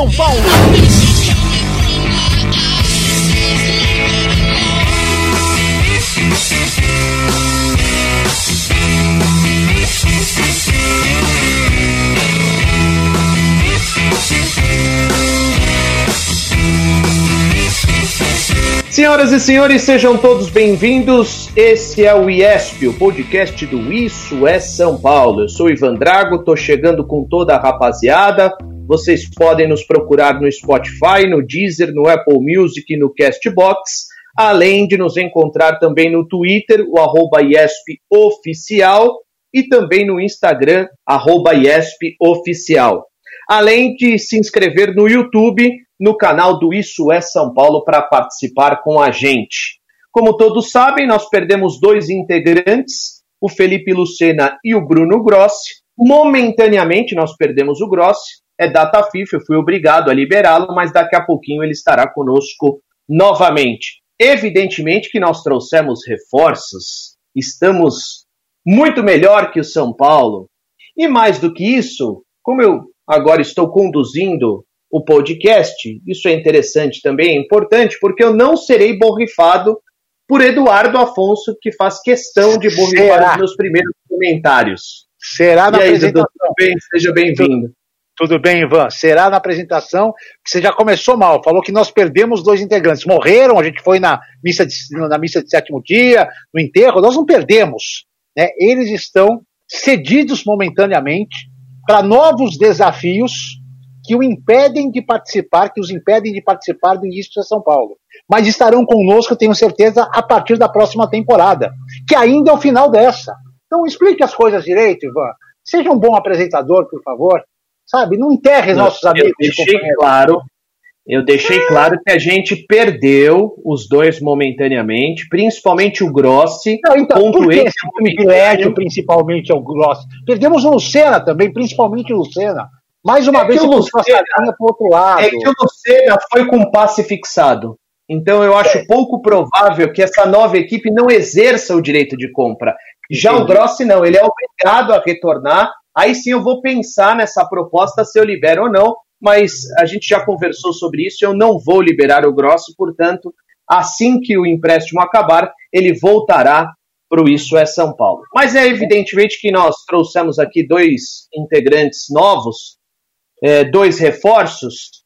São Paulo. Senhoras e senhores, sejam todos bem-vindos. Esse é o IESP, o podcast do Isso é São Paulo. Eu sou Ivan Drago, tô chegando com toda a rapaziada. Vocês podem nos procurar no Spotify, no Deezer, no Apple Music e no Castbox, além de nos encontrar também no Twitter, o arroba IESP Oficial, e também no Instagram, arroba IESP Oficial. Além de se inscrever no YouTube, no canal do Isso é São Paulo para participar com a gente. Como todos sabem, nós perdemos dois integrantes, o Felipe Lucena e o Bruno Grossi. Momentaneamente nós perdemos o Grossi, é data FIFA, eu fui obrigado a liberá-lo, mas daqui a pouquinho ele estará conosco novamente. Evidentemente que nós trouxemos reforços, estamos muito melhor que o São Paulo. E mais do que isso, como eu agora estou conduzindo o podcast. Isso é interessante também, é importante, porque eu não serei borrifado por Eduardo Afonso, que faz questão de borrifar Será? os meus primeiros comentários. Será na e aí, apresentação. Dudu, bem, seja bem-vindo. Tudo bem, Ivan? Será na apresentação que você já começou mal. Falou que nós perdemos dois integrantes. Morreram, a gente foi na missa de, na missa de sétimo dia, no enterro. Nós não perdemos. Né? Eles estão cedidos momentaneamente para novos desafios que o impedem de participar, que os impedem de participar do início de São Paulo. Mas estarão conosco, tenho certeza, a partir da próxima temporada, que ainda é o final dessa. Então explique as coisas direito, Ivan. Seja um bom apresentador, por favor. Sabe, não enterre nossos amigos. Eu deixei claro, eu deixei claro que a gente perdeu os dois momentaneamente, principalmente o Grossi. Não, então, por que esse privilégio, principalmente, ao Grossi? Perdemos o Lucena também, principalmente o Lucena. Mais uma é vez, o Lucena, pro outro lado. É que o Lucena foi com passe fixado. Então eu acho é. pouco provável que essa nova equipe não exerça o direito de compra. Já Entendi. o Grossi não, ele é obrigado a retornar. Aí sim eu vou pensar nessa proposta se eu libero ou não, mas a gente já conversou sobre isso, eu não vou liberar o Grossi, portanto, assim que o empréstimo acabar, ele voltará para o Isso é São Paulo. Mas é evidentemente que nós trouxemos aqui dois integrantes novos é, dois reforços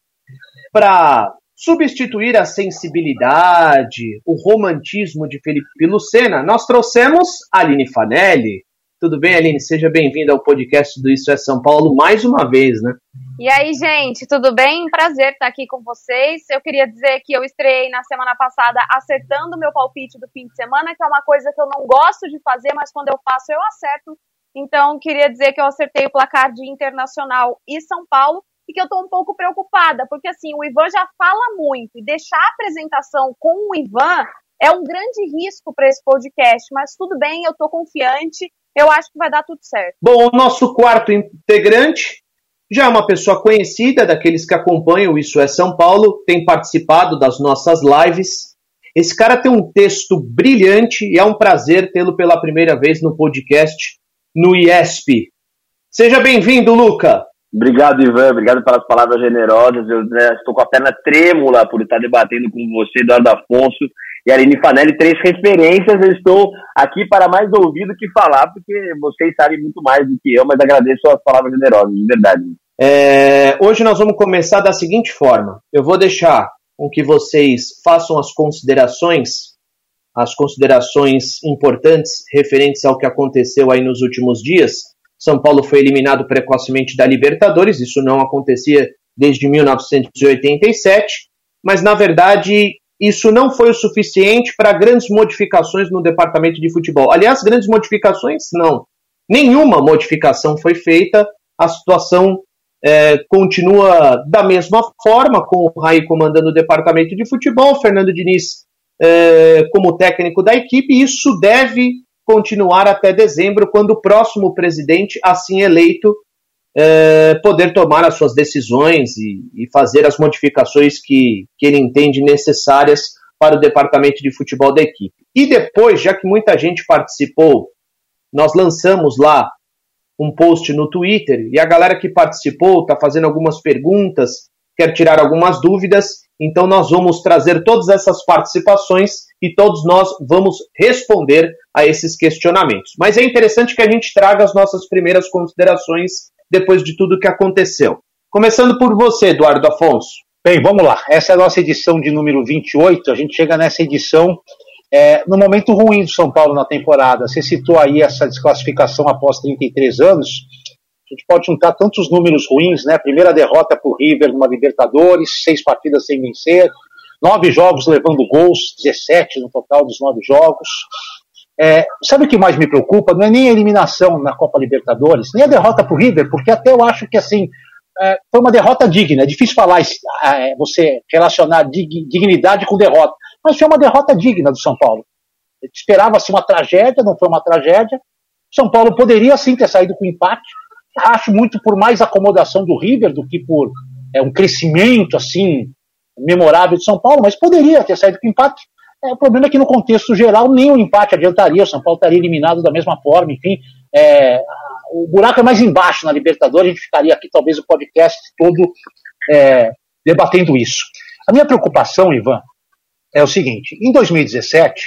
para substituir a sensibilidade, o romantismo de Felipe Lucena, nós trouxemos Aline Fanelli. Tudo bem, Aline? Seja bem-vinda ao podcast do Isso é São Paulo mais uma vez, né? E aí, gente, tudo bem? Prazer estar aqui com vocês. Eu queria dizer que eu estreiei na semana passada acertando meu palpite do fim de semana, que é uma coisa que eu não gosto de fazer, mas quando eu faço eu acerto. Então, queria dizer que eu acertei o placar de Internacional e São Paulo e que eu estou um pouco preocupada, porque assim, o Ivan já fala muito e deixar a apresentação com o Ivan é um grande risco para esse podcast, mas tudo bem, eu estou confiante, eu acho que vai dar tudo certo. Bom, o nosso quarto integrante já é uma pessoa conhecida daqueles que acompanham Isso é São Paulo, tem participado das nossas lives. Esse cara tem um texto brilhante e é um prazer tê-lo pela primeira vez no podcast no IESP. Seja bem-vindo, Luca. Obrigado, Ivan. Obrigado pelas palavras generosas. Eu né, estou com a perna trêmula por estar debatendo com você, Eduardo Afonso e Aline Fanelli, três referências. Eu estou aqui para mais ouvir do que falar, porque vocês sabem muito mais do que eu, mas agradeço as palavras generosas, de verdade. É, hoje nós vamos começar da seguinte forma: eu vou deixar com que vocês façam as considerações as considerações importantes referentes ao que aconteceu aí nos últimos dias. São Paulo foi eliminado precocemente da Libertadores, isso não acontecia desde 1987, mas na verdade isso não foi o suficiente para grandes modificações no departamento de futebol. Aliás, grandes modificações não. Nenhuma modificação foi feita, a situação é, continua da mesma forma, com o Raí comandando o departamento de futebol, Fernando Diniz é, como técnico da equipe, isso deve continuar até dezembro, quando o próximo presidente, assim eleito, é, poder tomar as suas decisões e, e, fazer as modificações que, que ele entende necessárias para o departamento de futebol da equipe. E depois, já que muita gente participou, nós lançamos lá um post no Twitter e a galera que participou está fazendo algumas perguntas, quer tirar algumas dúvidas, então nós vamos trazer todas essas participações e todos nós vamos responder a esses questionamentos. Mas é interessante que a gente traga as nossas primeiras considerações depois de tudo que aconteceu. Começando por você, Eduardo Afonso. Bem, vamos lá. Essa é a nossa edição de número 28. A gente chega nessa edição é, no momento ruim do São Paulo na temporada. Você citou aí essa desclassificação após 33 anos. A gente pode juntar tantos números ruins, né? Primeira derrota para o River numa Libertadores, seis partidas sem vencer, nove jogos levando gols, 17 no total dos nove jogos. É, sabe o que mais me preocupa? Não é nem a eliminação na Copa Libertadores, nem a derrota para o River, porque até eu acho que assim é, foi uma derrota digna. É difícil falar é, você relacionar dig, dignidade com derrota, mas foi uma derrota digna do São Paulo. Esperava-se uma tragédia, não foi uma tragédia. São Paulo poderia sim ter saído com empate. Acho muito por mais acomodação do River do que por é, um crescimento assim memorável de São Paulo, mas poderia ter saído com empate. É, o problema é que no contexto geral nem o empate adiantaria, o São Paulo estaria eliminado da mesma forma, enfim. É, o buraco é mais embaixo na Libertadores, a gente ficaria aqui talvez o podcast todo é, debatendo isso. A minha preocupação, Ivan, é o seguinte: em 2017,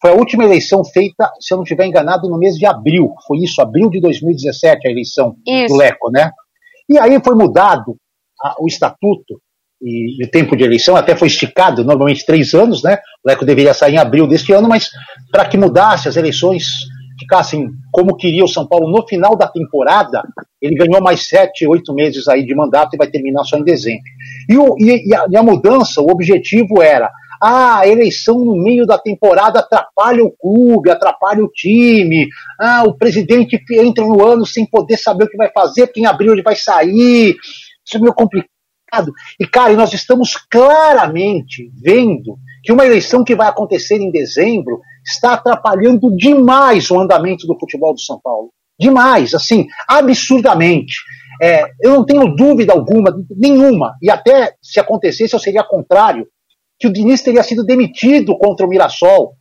foi a última eleição feita, se eu não estiver enganado, no mês de abril. Foi isso, abril de 2017, a eleição isso. do Leco, né? E aí foi mudado a, o estatuto e, e, o tempo de eleição até foi esticado, normalmente três anos, né? O Leco deveria sair em abril deste ano, mas para que mudasse as eleições, ficassem como queria o São Paulo no final da temporada, ele ganhou mais sete, oito meses aí de mandato e vai terminar só em dezembro. E, o, e, a, e a mudança, o objetivo era ah, a eleição no meio da temporada atrapalha o clube, atrapalha o time. Ah, o presidente entra no ano sem poder saber o que vai fazer, porque em abril ele vai sair. Isso é meio complicado e, cara, nós estamos claramente vendo que uma eleição que vai acontecer em dezembro está atrapalhando demais o andamento do futebol do São Paulo. Demais, assim, absurdamente. É, eu não tenho dúvida alguma, nenhuma, e até se acontecesse eu seria contrário, que o Diniz teria sido demitido contra o Mirassol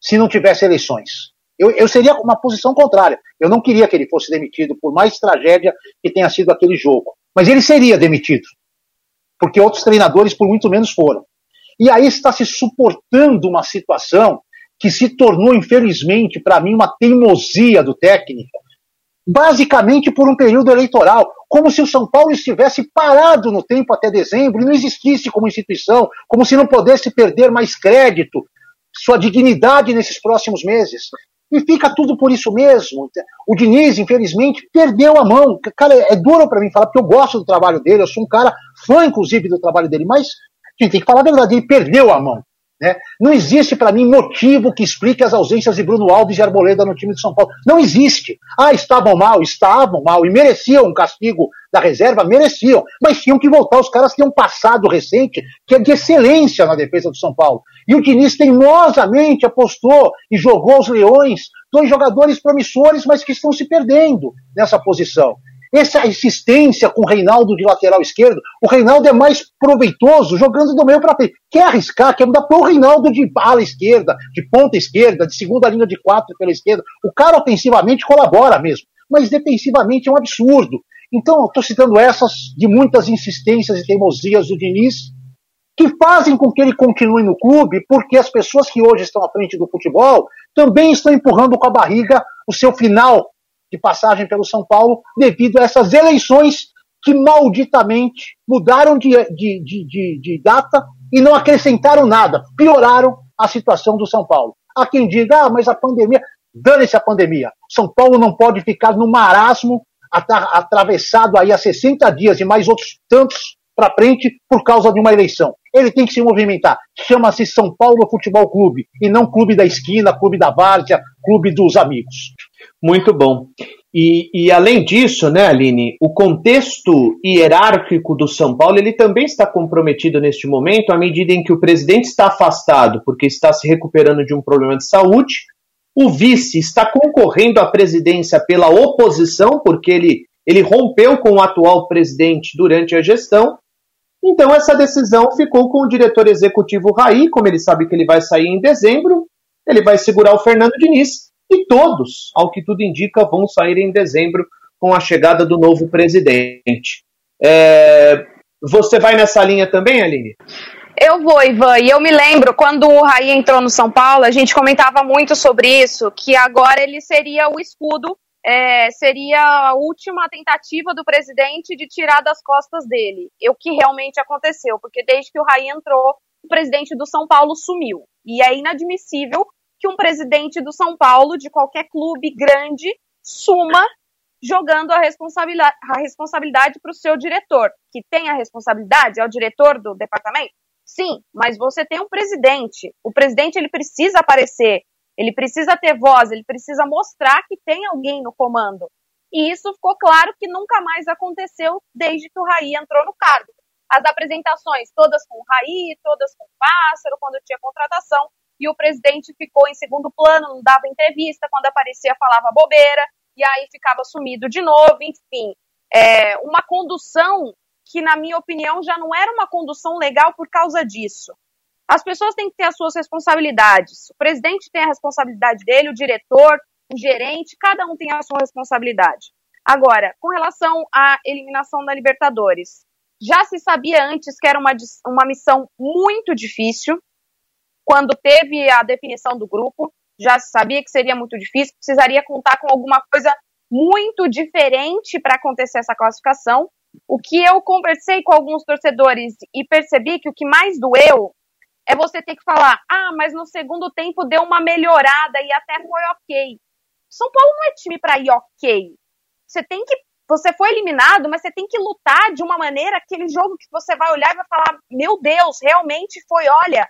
se não tivesse eleições. Eu, eu, seria uma posição contrária. Eu não queria que ele fosse demitido, por mais tragédia que tenha sido aquele jogo. Mas ele seria demitido porque outros treinadores por muito menos foram. E aí está se suportando uma situação que se tornou, infelizmente, para mim, uma teimosia do técnico, basicamente por um período eleitoral, como se o São Paulo estivesse parado no tempo até dezembro e não existisse como instituição, como se não pudesse perder mais crédito, sua dignidade nesses próximos meses. E fica tudo por isso mesmo. O Diniz, infelizmente, perdeu a mão. Cara, é duro para mim falar, porque eu gosto do trabalho dele, eu sou um cara fã, inclusive, do trabalho dele, mas a gente tem que falar a verdade, ele perdeu a mão. Né? Não existe para mim motivo que explique as ausências de Bruno Alves e Arboleda no time de São Paulo. Não existe. Ah, estavam mal, estavam mal e mereciam um castigo da reserva, mereciam, mas tinham que voltar. Os caras têm um passado recente que é de excelência na defesa do São Paulo. E o Diniz teimosamente apostou e jogou os Leões, dois jogadores promissores, mas que estão se perdendo nessa posição. Essa insistência com o Reinaldo de lateral esquerdo, o Reinaldo é mais proveitoso jogando do meio para frente. Quer arriscar, quer mudar para o Reinaldo de ala esquerda, de ponta esquerda, de segunda linha de quatro pela esquerda. O cara ofensivamente colabora mesmo, mas defensivamente é um absurdo. Então, estou citando essas de muitas insistências e teimosias do Diniz, que fazem com que ele continue no clube, porque as pessoas que hoje estão à frente do futebol também estão empurrando com a barriga o seu final de passagem pelo São Paulo devido a essas eleições que malditamente mudaram de, de, de, de, data e não acrescentaram nada, pioraram a situação do São Paulo. Há quem diga, ah, mas a pandemia. Dane-se a pandemia. São Paulo não pode ficar no marasmo atravessado aí há 60 dias e mais outros tantos para frente por causa de uma eleição. Ele tem que se movimentar. Chama-se São Paulo Futebol Clube e não Clube da Esquina, Clube da Várzea, Clube dos Amigos. Muito bom. E, e, além disso, né, Aline, o contexto hierárquico do São Paulo ele também está comprometido neste momento, à medida em que o presidente está afastado porque está se recuperando de um problema de saúde, o vice está concorrendo à presidência pela oposição, porque ele, ele rompeu com o atual presidente durante a gestão. Então, essa decisão ficou com o diretor executivo Raí, como ele sabe que ele vai sair em dezembro, ele vai segurar o Fernando Diniz e todos, ao que tudo indica, vão sair em dezembro com a chegada do novo presidente. É... Você vai nessa linha também, Aline? Eu vou, Ivan, e eu me lembro quando o Raí entrou no São Paulo, a gente comentava muito sobre isso, que agora ele seria o escudo, é, seria a última tentativa do presidente de tirar das costas dele. É o que realmente aconteceu, porque desde que o Raí entrou, o presidente do São Paulo sumiu. E é inadmissível que um presidente do São Paulo, de qualquer clube grande, suma jogando a responsabilidade, a responsabilidade para o seu diretor, que tem a responsabilidade, é o diretor do departamento? Sim, mas você tem um presidente. O presidente ele precisa aparecer, ele precisa ter voz, ele precisa mostrar que tem alguém no comando. E isso ficou claro que nunca mais aconteceu desde que o Raí entrou no cargo. As apresentações todas com o Raí, todas com o Pássaro, quando tinha contratação, e o presidente ficou em segundo plano, não dava entrevista, quando aparecia falava bobeira, e aí ficava sumido de novo, enfim. É, uma condução que, na minha opinião, já não era uma condução legal por causa disso. As pessoas têm que ter as suas responsabilidades. O presidente tem a responsabilidade dele, o diretor, o gerente, cada um tem a sua responsabilidade. Agora, com relação à eliminação da Libertadores, já se sabia antes que era uma, uma missão muito difícil, quando teve a definição do grupo, já sabia que seria muito difícil, precisaria contar com alguma coisa muito diferente para acontecer essa classificação. O que eu conversei com alguns torcedores e percebi que o que mais doeu é você ter que falar: ah, mas no segundo tempo deu uma melhorada e até foi ok. São Paulo não é time para ir ok. Você tem que. Você foi eliminado, mas você tem que lutar de uma maneira, aquele jogo que você vai olhar e vai falar: meu Deus, realmente foi, olha,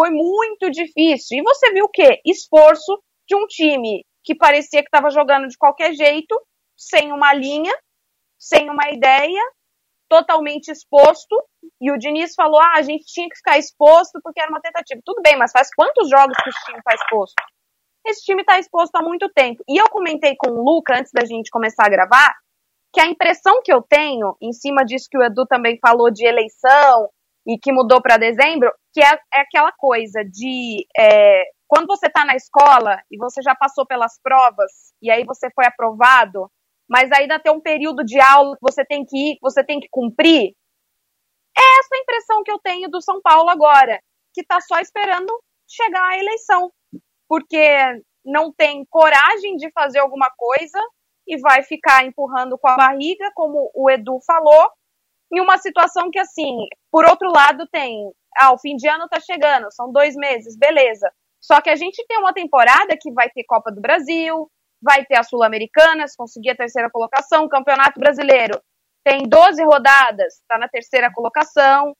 foi muito difícil. E você viu o quê? Esforço de um time que parecia que estava jogando de qualquer jeito, sem uma linha, sem uma ideia, totalmente exposto. E o Diniz falou: ah, a gente tinha que ficar exposto porque era uma tentativa. Tudo bem, mas faz quantos jogos que esse time está exposto? Esse time está exposto há muito tempo. E eu comentei com o Luca, antes da gente começar a gravar, que a impressão que eu tenho, em cima disso que o Edu também falou de eleição, e que mudou para dezembro, que é, é, aquela coisa de é, quando você está na escola e você já passou pelas provas e aí você foi aprovado, mas ainda tem um período de aula que você tem que ir, que você tem que cumprir. É essa a impressão que eu tenho do São Paulo agora, que está só esperando chegar a eleição, porque não tem coragem de fazer alguma coisa e vai ficar empurrando com a barriga, como o Edu falou, em uma situação que, assim, por outro lado, tem. Ah, o fim de ano tá chegando, são dois meses, beleza. Só que a gente tem uma temporada que vai ter Copa do Brasil, vai ter a Sul-Americana, se conseguir a terceira colocação, Campeonato Brasileiro. Tem 12 rodadas, está na terceira colocação.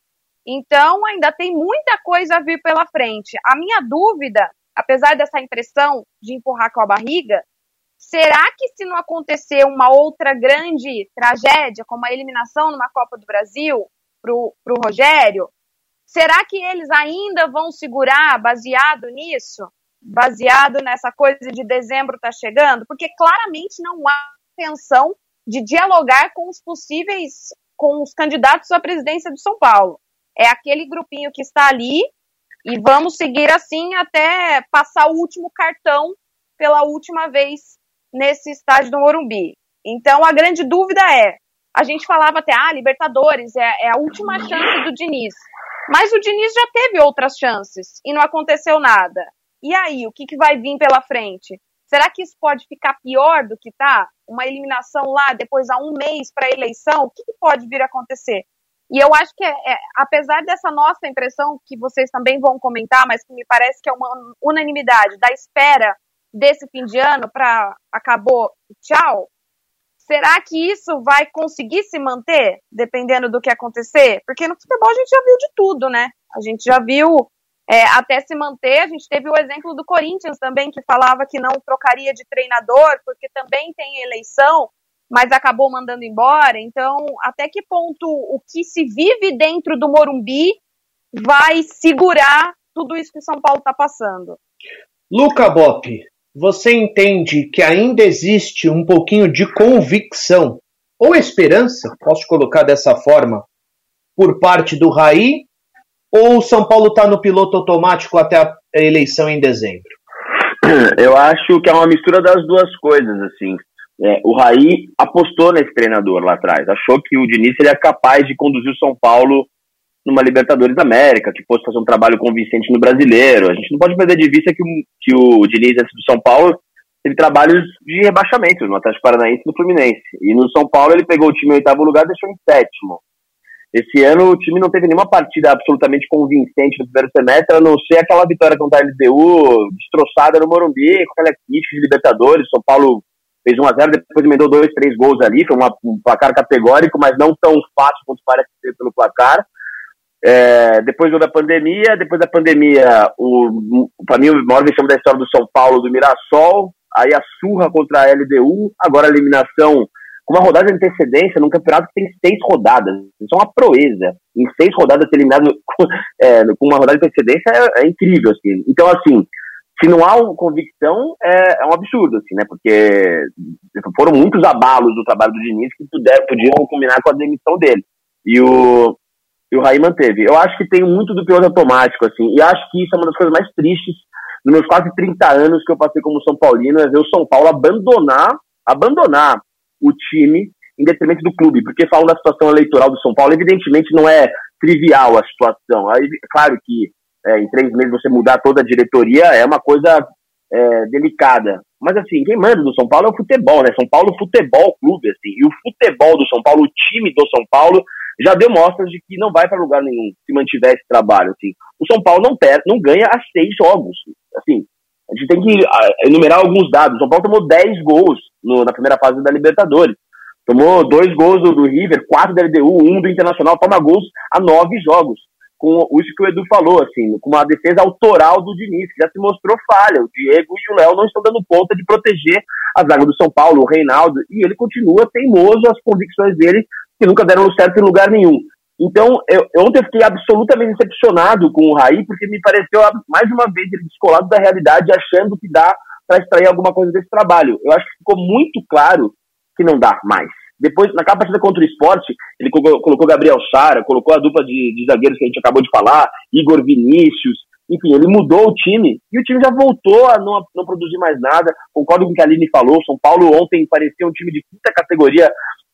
Então, ainda tem muita coisa a vir pela frente. A minha dúvida, apesar dessa impressão de empurrar com a barriga, Será que se não acontecer uma outra grande tragédia, como a eliminação numa Copa do Brasil para o Rogério, será que eles ainda vão segurar baseado nisso? Baseado nessa coisa de dezembro tá chegando? Porque claramente não há intenção de dialogar com os possíveis, com os candidatos à presidência de São Paulo. É aquele grupinho que está ali e vamos seguir assim até passar o último cartão pela última vez nesse estádio do Morumbi. Então a grande dúvida é, a gente falava até, ah, Libertadores é, é a última chance do Diniz. Mas o Diniz já teve outras chances e não aconteceu nada. E aí, o que, que vai vir pela frente? Será que isso pode ficar pior do que tá? Uma eliminação lá depois a um mês para a eleição? O que, que, pode vir a acontecer? E eu acho que, é, é, apesar dessa nossa impressão, que vocês também vão comentar, mas que me parece que é uma unanimidade, da espera desse fim de ano para acabou, tchau. Será que isso vai conseguir se manter, dependendo do que acontecer? Porque no futebol a gente já viu de tudo, né? A gente já viu é, até se manter. A gente teve o exemplo do Corinthians também, que falava que não trocaria de treinador, porque também tem eleição, mas acabou mandando embora. Então, até que ponto o que se vive dentro do Morumbi vai segurar tudo isso que o São Paulo está passando? Luca Bop, você entende que ainda existe um pouquinho de convicção ou esperança, posso colocar dessa forma, por parte do Raí ou o São Paulo está no piloto automático até a eleição em dezembro? Eu acho que é uma mistura das duas coisas, assim. É, o Raí apostou nesse treinador lá atrás, achou que o Diniz seria capaz de conduzir o São Paulo numa Libertadores América, que fosse fazer um trabalho convincente no brasileiro. A gente não pode perder de vista que, que o Diniz, antes do São Paulo, teve trabalhos de rebaixamento no Atlético Paranaense e no Fluminense. E no São Paulo ele pegou o time em oitavo lugar e deixou em sétimo. Esse ano o time não teve nenhuma partida absolutamente convincente no primeiro semestre, a não ser aquela vitória contra a LDU, destroçada no Morumbi, com aquela crítica de Libertadores. São Paulo fez 1x0, depois emendou dois, três gols ali, foi uma, um placar categórico, mas não tão fácil quanto parece ser pelo placar. É, depois da pandemia, depois da pandemia, o, para mim o maior vexame da história do São Paulo, do Mirassol, aí a surra contra a LDU, agora a eliminação com uma rodada de antecedência num campeonato que tem seis rodadas. Isso é uma proeza. Em seis rodadas ser eliminado com, é, com uma rodada de antecedência é, é, incrível, assim. Então, assim, se não há convicção, é, é, um absurdo, assim, né? Porque foram muitos abalos do trabalho do Diniz que puder, podiam combinar com a demissão dele. E o, e o Raí manteve. Eu acho que tem muito do piloto automático, assim, e acho que isso é uma das coisas mais tristes nos meus quase 30 anos que eu passei como São Paulino, é ver o São Paulo abandonar, abandonar o time em detrimento do clube, porque falam da situação eleitoral do São Paulo, evidentemente não é trivial a situação. Aí, claro que é, em três meses você mudar toda a diretoria é uma coisa é, delicada. Mas assim, quem manda do São Paulo é o futebol, né? São Paulo Futebol Clube, assim. E o futebol do São Paulo, o time do São Paulo, já deu mostras de que não vai para lugar nenhum se mantiver esse trabalho, assim. O São Paulo não, perde, não ganha a seis jogos, assim. A gente tem que ah, enumerar alguns dados. O São Paulo tomou 10 gols no, na primeira fase da Libertadores. Tomou dois gols do, do, River, quatro da LDU, um do Internacional, toma gols a nove jogos. Com isso que o Edu falou, assim, com uma defesa autoral do Diniz, que já se mostrou falha. O Diego e o Léo não estão dando conta de proteger a zaga do São Paulo, o Reinaldo, e ele continua teimoso as convicções dele, que nunca deram certo em lugar nenhum. Então, eu, ontem eu fiquei absolutamente decepcionado com o Raí, porque me pareceu mais uma vez ele descolado da realidade, achando que dá para extrair alguma coisa desse trabalho. Eu acho que ficou muito claro que não dá mais. Depois, naquela partida contra o esporte, ele colocou Gabriel Sara, colocou a dupla de, de zagueiros que a gente acabou de falar, Igor Vinícius, enfim, ele mudou o time e o time já voltou a não, não produzir mais nada. Concordo com o que a Aline falou, São Paulo ontem parecia um time de quinta categoria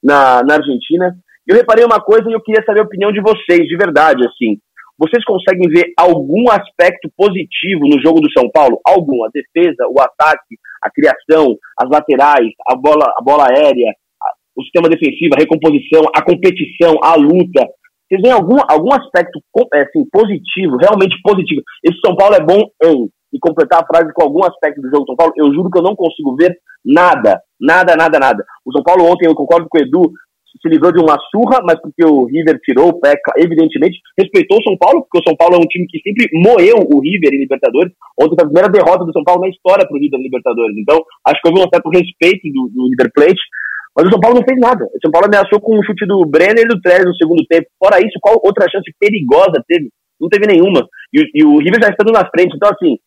na, na Argentina. Eu reparei uma coisa e eu queria saber a opinião de vocês, de verdade, assim. Vocês conseguem ver algum aspecto positivo no jogo do São Paulo? Algum? A defesa, o ataque, a criação, as laterais, a bola, a bola aérea, o sistema defensivo, a recomposição, a competição, a luta. Vocês veem algum, algum aspecto é, assim, positivo, realmente positivo? Esse São Paulo é bom em. E completar a frase com algum aspecto do jogo do São Paulo, eu juro que eu não consigo ver nada. Nada, nada, nada. O São Paulo ontem, eu concordo com o Edu, se livrou de uma surra, mas porque o River tirou o pé, evidentemente, respeitou o São Paulo, porque o São Paulo é um time que sempre moeu o River em Libertadores. Ontem foi a primeira derrota do São Paulo na história para o River em Libertadores. Então, acho que houve um certo respeito do, do River Plate. Mas o São Paulo não fez nada. O São Paulo ameaçou com um chute do Brenner e do Trez no segundo tempo. Fora isso, qual outra chance perigosa teve? Não teve nenhuma. E, e o River já estando na frente. Então, assim,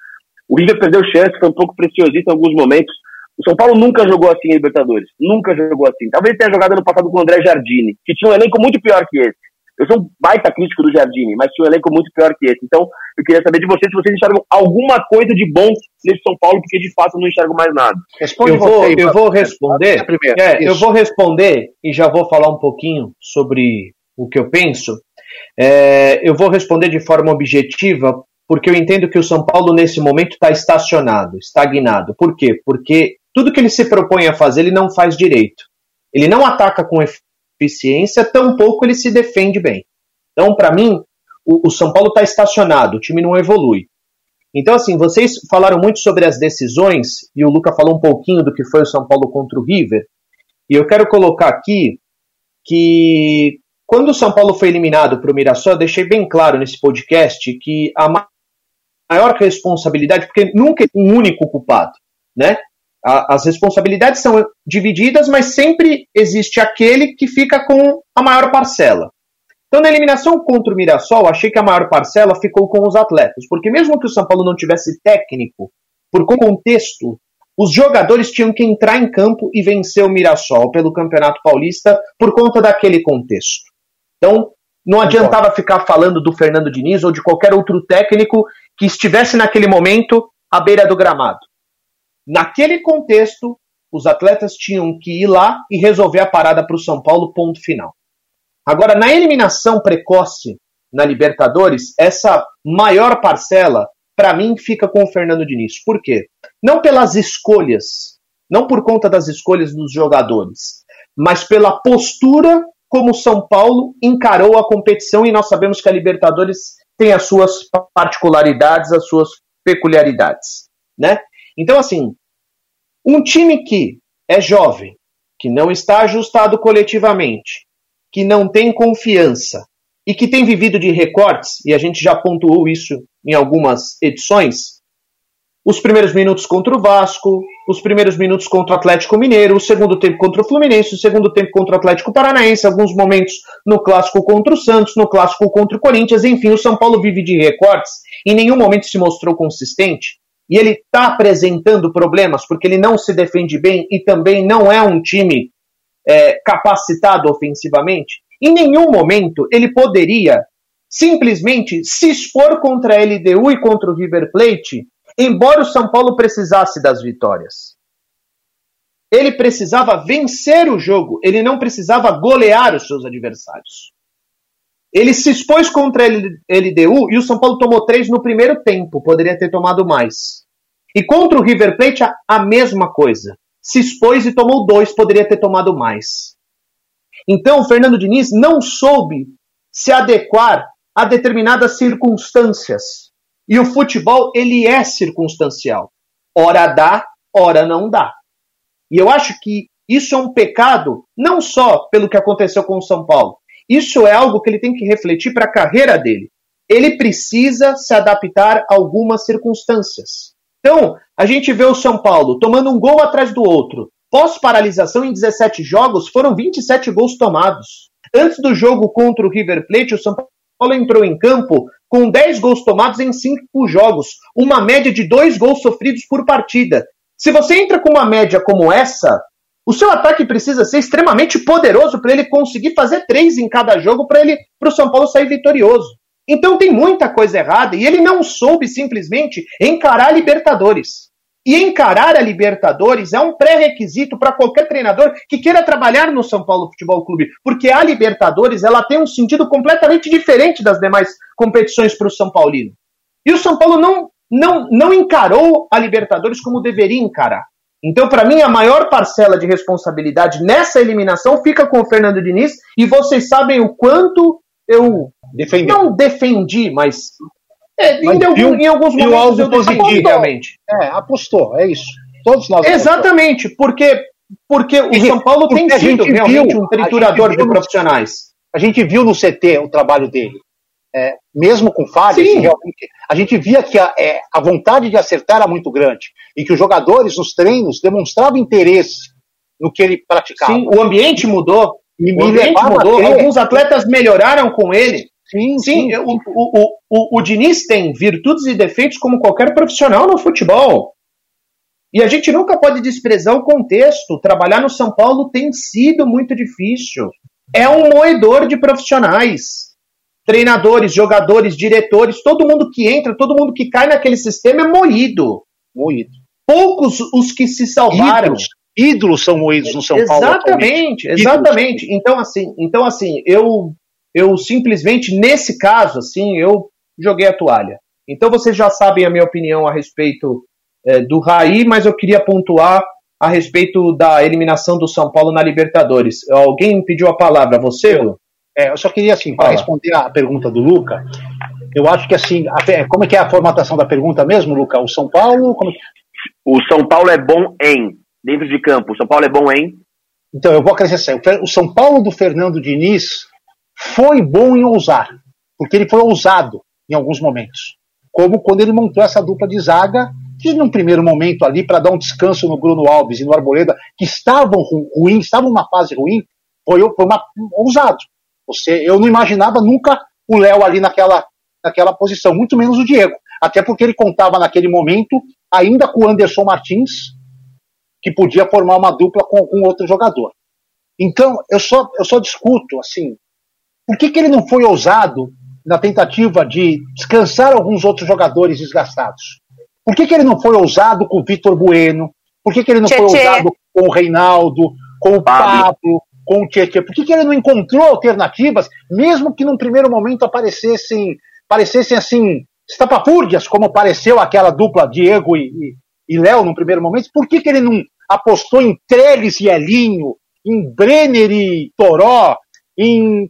o River perdeu chance, foi um pouco preciosista em alguns momentos. O São Paulo nunca jogou assim em Libertadores. Nunca jogou assim. Talvez tenha jogado no passado com o André Jardine, que tinha um elenco muito pior que esse. Eu sou um baita crítico do Jardine, mas tinha um elenco muito pior que esse. Então, eu queria saber de vocês se vocês enxergam alguma coisa de bom nesse São Paulo, porque de fato eu não enxergo mais nada. Responde eu vou, eu vou responder. É, eu vou responder e já vou falar um pouquinho sobre o que eu penso. É, eu vou responder de forma objetiva, porque eu entendo que o São Paulo, nesse momento, está estacionado, estagnado. Por quê? Porque tudo que ele se propõe a fazer, ele não faz direito. Ele não ataca com eficiência, tampouco ele se defende bem. Então, para mim, o, o, São Paulo está estacionado, o time não evolui. Então, assim, vocês falaram muito sobre as decisões, e o Luca falou um pouquinho do que foi o São Paulo contra o River. E eu quero colocar aqui que quando o São Paulo foi eliminado para o Mirassol, eu deixei bem claro nesse podcast que a maior responsabilidade, porque nunca é um único culpado, né? as responsabilidades são divididas, mas sempre existe aquele que fica com a maior parcela. Então, na eliminação contra o Mirassol, achei que a maior parcela ficou com os atletas, porque mesmo que o São Paulo não tivesse técnico, por contexto, os jogadores tinham que entrar em campo e vencer o Mirassol pelo Campeonato Paulista por conta daquele contexto. Então, não adiantava ficar falando do Fernando Diniz ou de qualquer outro técnico que estivesse naquele momento à beira do gramado. Naquele contexto, os atletas tinham que ir lá e resolver a parada para o São Paulo, ponto final. Agora, na eliminação precoce na Libertadores, essa maior parcela, para mim, fica com o Fernando Diniz. Por quê? Não pelas escolhas, não por conta das escolhas dos jogadores, mas pela postura como o São Paulo encarou a competição e nós sabemos que a Libertadores tem as suas particularidades, as suas peculiaridades, né? Então, assim, um time que é jovem, que não está ajustado coletivamente, que não tem confiança e que tem vivido de recortes, e a gente já pontuou isso em algumas edições, os primeiros minutos contra o Vasco, os primeiros minutos contra o Atlético Mineiro, o segundo tempo contra o Fluminense, o segundo tempo contra o Atlético Paranaense, alguns momentos no clássico contra o Santos, no clássico contra o Corinthians, enfim, o São Paulo vive de recortes, em nenhum momento se mostrou consistente, e ele está apresentando problemas porque ele não se defende bem e também não é um time é, capacitado ofensivamente, em nenhum momento ele poderia simplesmente se expor contra a LDU e contra o River Plate, embora o São Paulo precisasse das vitórias. Ele precisava vencer o jogo, ele não precisava golear os seus adversários. Ele se expôs contra a LDU e o São Paulo tomou três no primeiro tempo, poderia ter tomado mais. E contra o River Plate, a mesma coisa se expôs e tomou dois, poderia ter tomado mais. Então, o Fernando Diniz não soube se adequar a determinadas circunstâncias. E o futebol, ele é circunstancial. Ora dá, ora não dá. E eu acho que isso é um pecado, não só pelo que aconteceu com o São Paulo. Isso é algo que ele tem que refletir para a carreira dele. Ele precisa se adaptar a algumas circunstâncias. Então, a gente vê o São Paulo tomando um gol atrás do outro. Pós-paralisação em 17 jogos, foram 27 gols tomados. Antes do jogo contra o River Plate, o São Paulo entrou em campo com 10 gols tomados em 5 jogos, uma média de 2 gols sofridos por partida. Se você entra com uma média como essa, o seu ataque precisa ser extremamente poderoso para ele conseguir fazer 3 em cada jogo para ele para o São Paulo sair vitorioso. Então tem muita coisa errada e ele não soube simplesmente encarar a Libertadores. E encarar a Libertadores é um pré-requisito para qualquer treinador que queira trabalhar no São Paulo Futebol Clube, porque a Libertadores ela tem um sentido completamente diferente das demais competições para o São Paulino. E o São Paulo não, não, não encarou a Libertadores como deveria encarar. Então, para mim, a maior parcela de responsabilidade nessa eliminação fica com o Fernando Diniz, e vocês sabem o quanto eu. Não defendi, mas. É, em, viu, em alguns viu momentos eu positivo, realmente. É, apostou, é isso. Todos nós. Exatamente, apostou. porque, porque o São Paulo tem sido realmente viu, um triturador de profissionais. A gente viu no CT o trabalho dele. É, mesmo com falhas, a gente via que a, é, a vontade de acertar era muito grande e que os jogadores nos treinos demonstravam interesse no que ele praticava. Sim, o ambiente mudou. o ambiente mudou. Alguns atletas melhoraram com ele. Sim, sim. sim. O, o, o, o Diniz tem virtudes e defeitos como qualquer profissional no futebol. E a gente nunca pode desprezar o contexto. Trabalhar no São Paulo tem sido muito difícil. É um moedor de profissionais. Treinadores, jogadores, diretores, todo mundo que entra, todo mundo que cai naquele sistema é moído. Moído. Poucos os que se salvaram. Ídolos, ídolos são moídos no São Paulo. Exatamente, exatamente. Então assim, então assim, eu eu simplesmente, nesse caso, assim, eu joguei a toalha. Então vocês já sabem a minha opinião a respeito é, do Raí, mas eu queria pontuar a respeito da eliminação do São Paulo na Libertadores. Alguém pediu a palavra, você? É, eu só queria, assim, para responder a pergunta do Luca, Eu acho que assim, a, como é que é a formatação da pergunta mesmo, Luca? O São Paulo? Como... É o São Paulo é bom em, dentro de campo, o São Paulo é bom em? Então, eu vou acrescentar, o São Paulo do Fernando Diniz foi bom em ousar, porque ele foi ousado em alguns momentos. Como quando ele montou essa dupla de zaga, que num primeiro momento ali, para dar um descanso no Bruno Alves e no Arboleda, que estavam ruins, estavam numa fase ruim, foi, foi uma, ousado. Você, eu não imaginava nunca o Léo ali naquela, naquela posição, muito menos o Diego. Até porque ele contava naquele momento ainda com o Anderson Martins, que podia formar uma dupla com, com outro jogador. Então, eu só, eu só discuto, assim, por que, que ele não foi ousado na tentativa de descansar alguns outros jogadores desgastados? Por que, que ele não foi ousado com o Vitor Bueno? Por que, que ele não foi ousado com o Reinaldo, com o Pablo, com o Tietchan? Por que, que ele não encontrou alternativas, mesmo que num primeiro momento aparecessem, parecessem assim, estapafúrdias, como apareceu aquela dupla Diego e, e, e Léo no primeiro momento? Por que, que ele não apostou em Trellis e Elinho, em Brenner e Toró, em,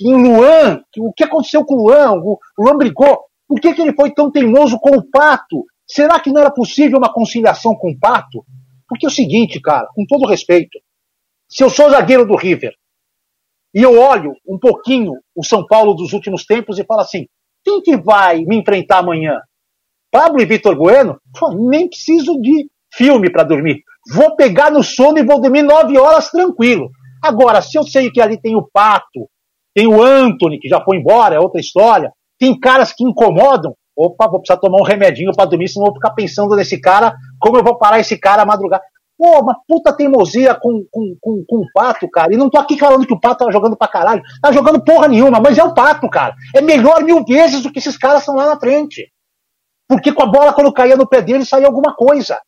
em Luan? O que aconteceu com o Luan? O, o Luan brigou. Por que, que ele foi tão teimoso com o Pato? Será que não era possível uma conciliação com o Pato? Porque é o seguinte, cara, com todo respeito, se eu sou zagueiro do River e eu olho um pouquinho o São Paulo dos últimos tempos e falo assim: quem que vai me enfrentar amanhã? Pablo e Vitor Bueno? Pô, nem preciso de filme para dormir. Vou pegar no sono e vou dormir nove horas tranquilo. Agora, se eu sei que ali tem o Pato, tem o Anthony, que já foi embora, é outra história, tem caras que incomodam, opa, vou precisar tomar um remedinho para dormir, senão vou ficar pensando nesse cara, como eu vou parar esse cara a madrugada. Pô, uma puta teimosia com, com, com, com, o Pato, cara. E não tô aqui falando que o Pato tá jogando pra caralho. Tá jogando porra nenhuma, mas é o Pato, cara. É melhor mil vezes do que esses caras estão lá na frente. Porque com a bola, quando caía no pé dele, saía alguma coisa.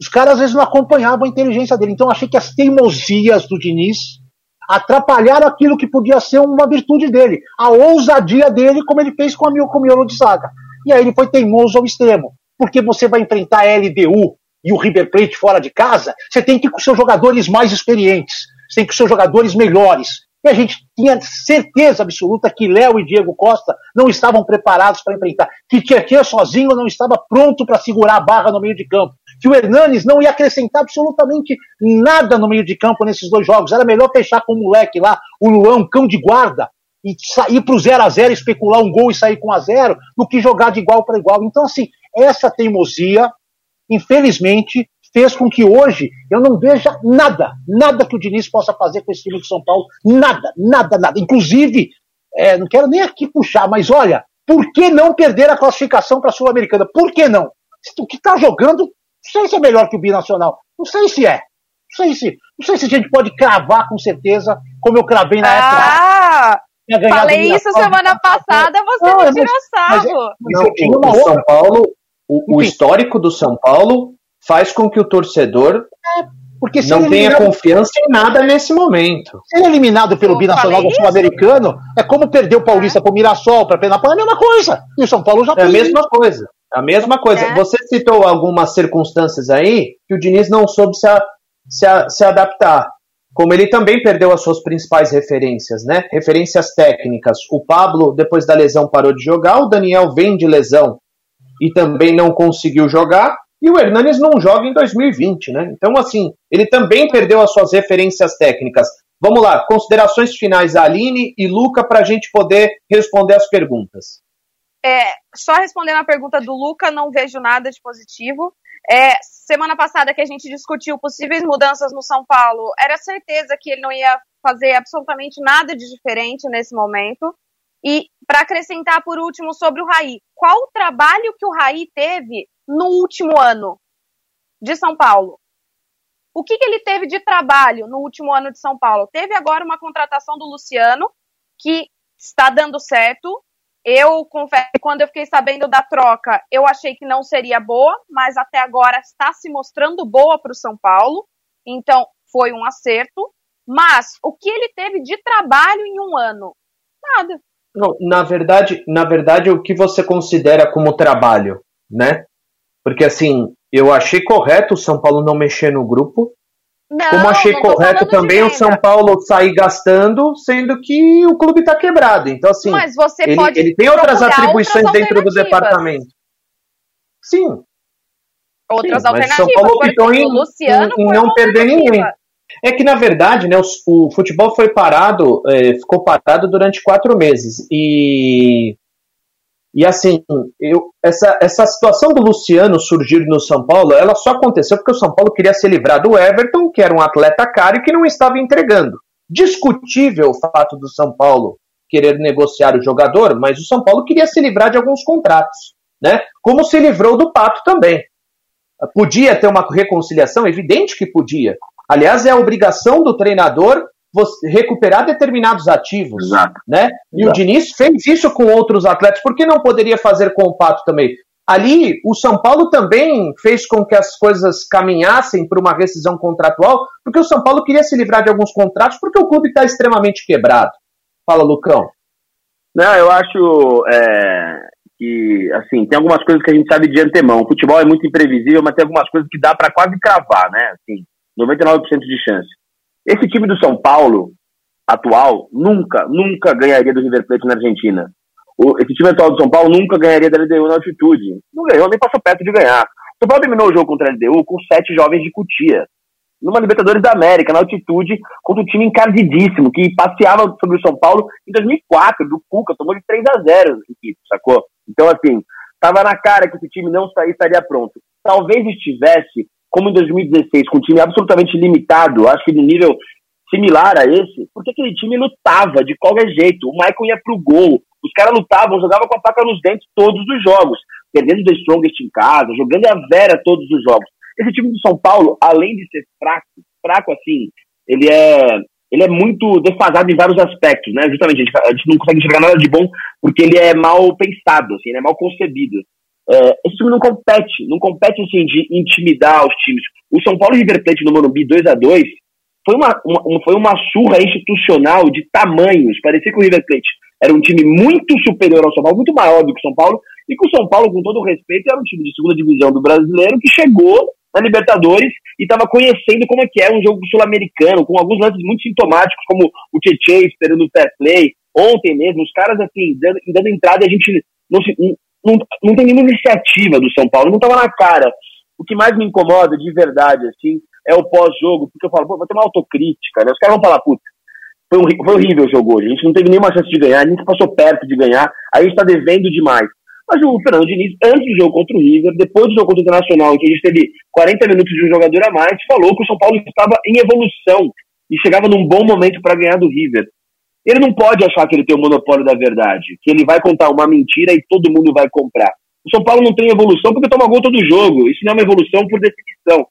Os caras às vezes não acompanhavam a inteligência dele. Então achei que as teimosias do Diniz atrapalharam aquilo que podia ser uma virtude dele. A ousadia dele, como ele fez com, a, miolo de saga. E aí ele foi teimoso ao extremo. Porque você vai enfrentar a LDU, e o River Plate fora de casa, você tem que ir com seus jogadores mais experientes, você tem que ir com seus jogadores melhores. E a gente tinha certeza absoluta que Léo e Diego Costa não estavam preparados para enfrentar, que Tietchan sozinho não estava pronto para segurar a barra no meio de campo, que o Hernanes não ia acrescentar absolutamente nada no meio de campo nesses dois jogos. Era melhor fechar com o moleque lá, o Luan, um cão de guarda, e sair para o 0 a 0 especular um gol e sair com a zero, do que jogar de igual para igual. Então, assim, essa teimosia infelizmente, fez com que hoje eu não veja nada, nada que o Diniz possa fazer com esse time de São Paulo, nada, nada, nada. Inclusive, é, não quero nem aqui puxar, mas olha, por que não perder a classificação para a Sul-Americana? Por que não? O que está jogando, não sei se é melhor que o Binacional, não sei se é. Não sei se, não sei se a gente pode cravar com certeza, como eu cravei na ah, época. Falei isso semana passada, você não, me tirou sarro. Não, o São Paulo, o, o histórico do São Paulo faz com que o torcedor é, porque não tenha confiança em nada nesse momento. Ser eliminado pelo Eu binacional do sul-americano é como perder o Paulista é. para o Mirassol, para Penapã, é a mesma coisa. E o São Paulo já É a mesma coisa. A mesma coisa. É. Você citou algumas circunstâncias aí que o Diniz não soube se, a, se, a, se adaptar. Como ele também perdeu as suas principais referências, né? Referências técnicas. O Pablo, depois da lesão, parou de jogar. O Daniel vem de lesão e também não conseguiu jogar. E o Hernanes não joga em 2020, né? Então, assim, ele também perdeu as suas referências técnicas. Vamos lá, considerações finais, Aline e Luca, para a gente poder responder as perguntas. É, só respondendo a pergunta do Luca, não vejo nada de positivo. É, semana passada que a gente discutiu possíveis mudanças no São Paulo, era certeza que ele não ia fazer absolutamente nada de diferente nesse momento. E para acrescentar por último sobre o Raí, qual o trabalho que o Raí teve no último ano de São Paulo? O que, que ele teve de trabalho no último ano de São Paulo? Teve agora uma contratação do Luciano, que está dando certo. Eu confesso que quando eu fiquei sabendo da troca, eu achei que não seria boa, mas até agora está se mostrando boa para o São Paulo. Então, foi um acerto. Mas o que ele teve de trabalho em um ano? Nada. Não, na verdade, na verdade, o que você considera como trabalho, né? Porque assim, eu achei correto o São Paulo não mexer no grupo. Não, Como achei correto também o. São Paulo sair gastando, sendo que o clube está quebrado. Então, assim, Mas você ele, pode ele tem outras atribuições outras dentro do alternativas. departamento. Sim, Outras Sim, mas São alternativas. Paulo optou em- em foi não perder ninguém. É que, na verdade, né, o, o futebol foi parado, é, ficou parado durante quatro meses. E, e assim, eu, essa, essa situação do Luciano surgir no São Paulo, ela só aconteceu porque o São Paulo queria se livrar do Everton, que era um atleta caro e que não estava entregando. Discutível o fato do São Paulo querer negociar o jogador, mas o São Paulo queria se livrar de alguns contratos, né? Como se livrou do Pato também. Podia ter uma reconciliação? Evidente que podia. Aliás, é a obrigação do treinador você- recuperar determinados ativos. Exato. Né? E o Exato. Diniz fez isso com outros atletas. Por que não poderia fazer com o Pato também? Ali, o São Paulo também fez com que as coisas caminhassem para uma rescisão contratual, porque o São Paulo queria se livrar de alguns contratos, porque o clube está extremamente quebrado. Fala, Lucão. Não, eu acho é, que, assim, tem algumas coisas que a gente sabe de antemão. O futebol é muito imprevisível, mas tem algumas coisas que dá para quase cravar, né? Assim, 99% de chance. Esse time do São Paulo, atual, nunca, nunca ganharia do River Plate na Argentina. O- esse time atual do São Paulo nunca ganharia da LDU na altitude. Não ganhou, nem passou perto de ganhar. O São Paulo terminou o jogo contra a LDU com sete jovens de Cutia. Numa Libertadores da América, na altitude, contra um time encardidíssimo, que passeava sobre o São Paulo em 2004, do Cuca, tomou de 3 a 0 no Quito, sacou? Então, assim, tava na cara que esse time não estaria pronto. Talvez estivesse, como em 2016, com um time absolutamente limitado, acho que de nível similar a esse, porque aquele time lutava de qualquer jeito. O Michael ia pro gol, os caras lutavam, jogavam com a faca nos dentes todos os jogos, perdendo do Strongest em casa, jogando a vera todos os jogos. Esse time do São Paulo, além de ser fraco, fraco assim, ele é ele é muito defasado em vários aspectos, né? Justamente, a gente, a gente não consegue enxergar nada de bom porque ele é mal pensado, assim, ele é mal concebido. É, esse time não compete, não compete assim de intimidar os times. O São Paulo e River Plate no Morumbi 2 a 2 foi uma, uma- foi uma surra institucional de tamanhos. Parecia que o River Plate era um time muito superior ao São Paulo, muito maior do que o São Paulo, e que o São Paulo, com todo o respeito, era um time de segunda divisão do brasileiro que chegou na Libertadores e estava conhecendo como é que é um jogo sul-americano, com alguns lances muito sintomáticos, como o Tietchan esperando o fair play. Ontem mesmo, os caras assim, dando, dando entrada e a gente não, se- não, não, tem nenhuma iniciativa do São Paulo, não estava na cara. O que mais me incomoda de verdade, assim, é o pós-jogo, porque eu falo, pô, ter uma autocrítica, né? Os caras vão falar, puta, foi, horri- foi horrível o jogo hoje, a gente não teve nenhuma chance de ganhar, a gente passou perto de ganhar, a gente está devendo demais. Mas o Fernando Diniz, antes do jogo contra o River, depois do jogo contra o Internacional, em que a gente teve 40 minutos de um jogador a mais, falou que o São Paulo estava em evolução e chegava num bom momento para ganhar do River. Ele não pode achar que ele tem o monopólio da verdade, que ele vai contar uma mentira e todo mundo vai comprar. O São Paulo não tem evolução porque toma gol todo jogo. Isso não é uma evolução por definição.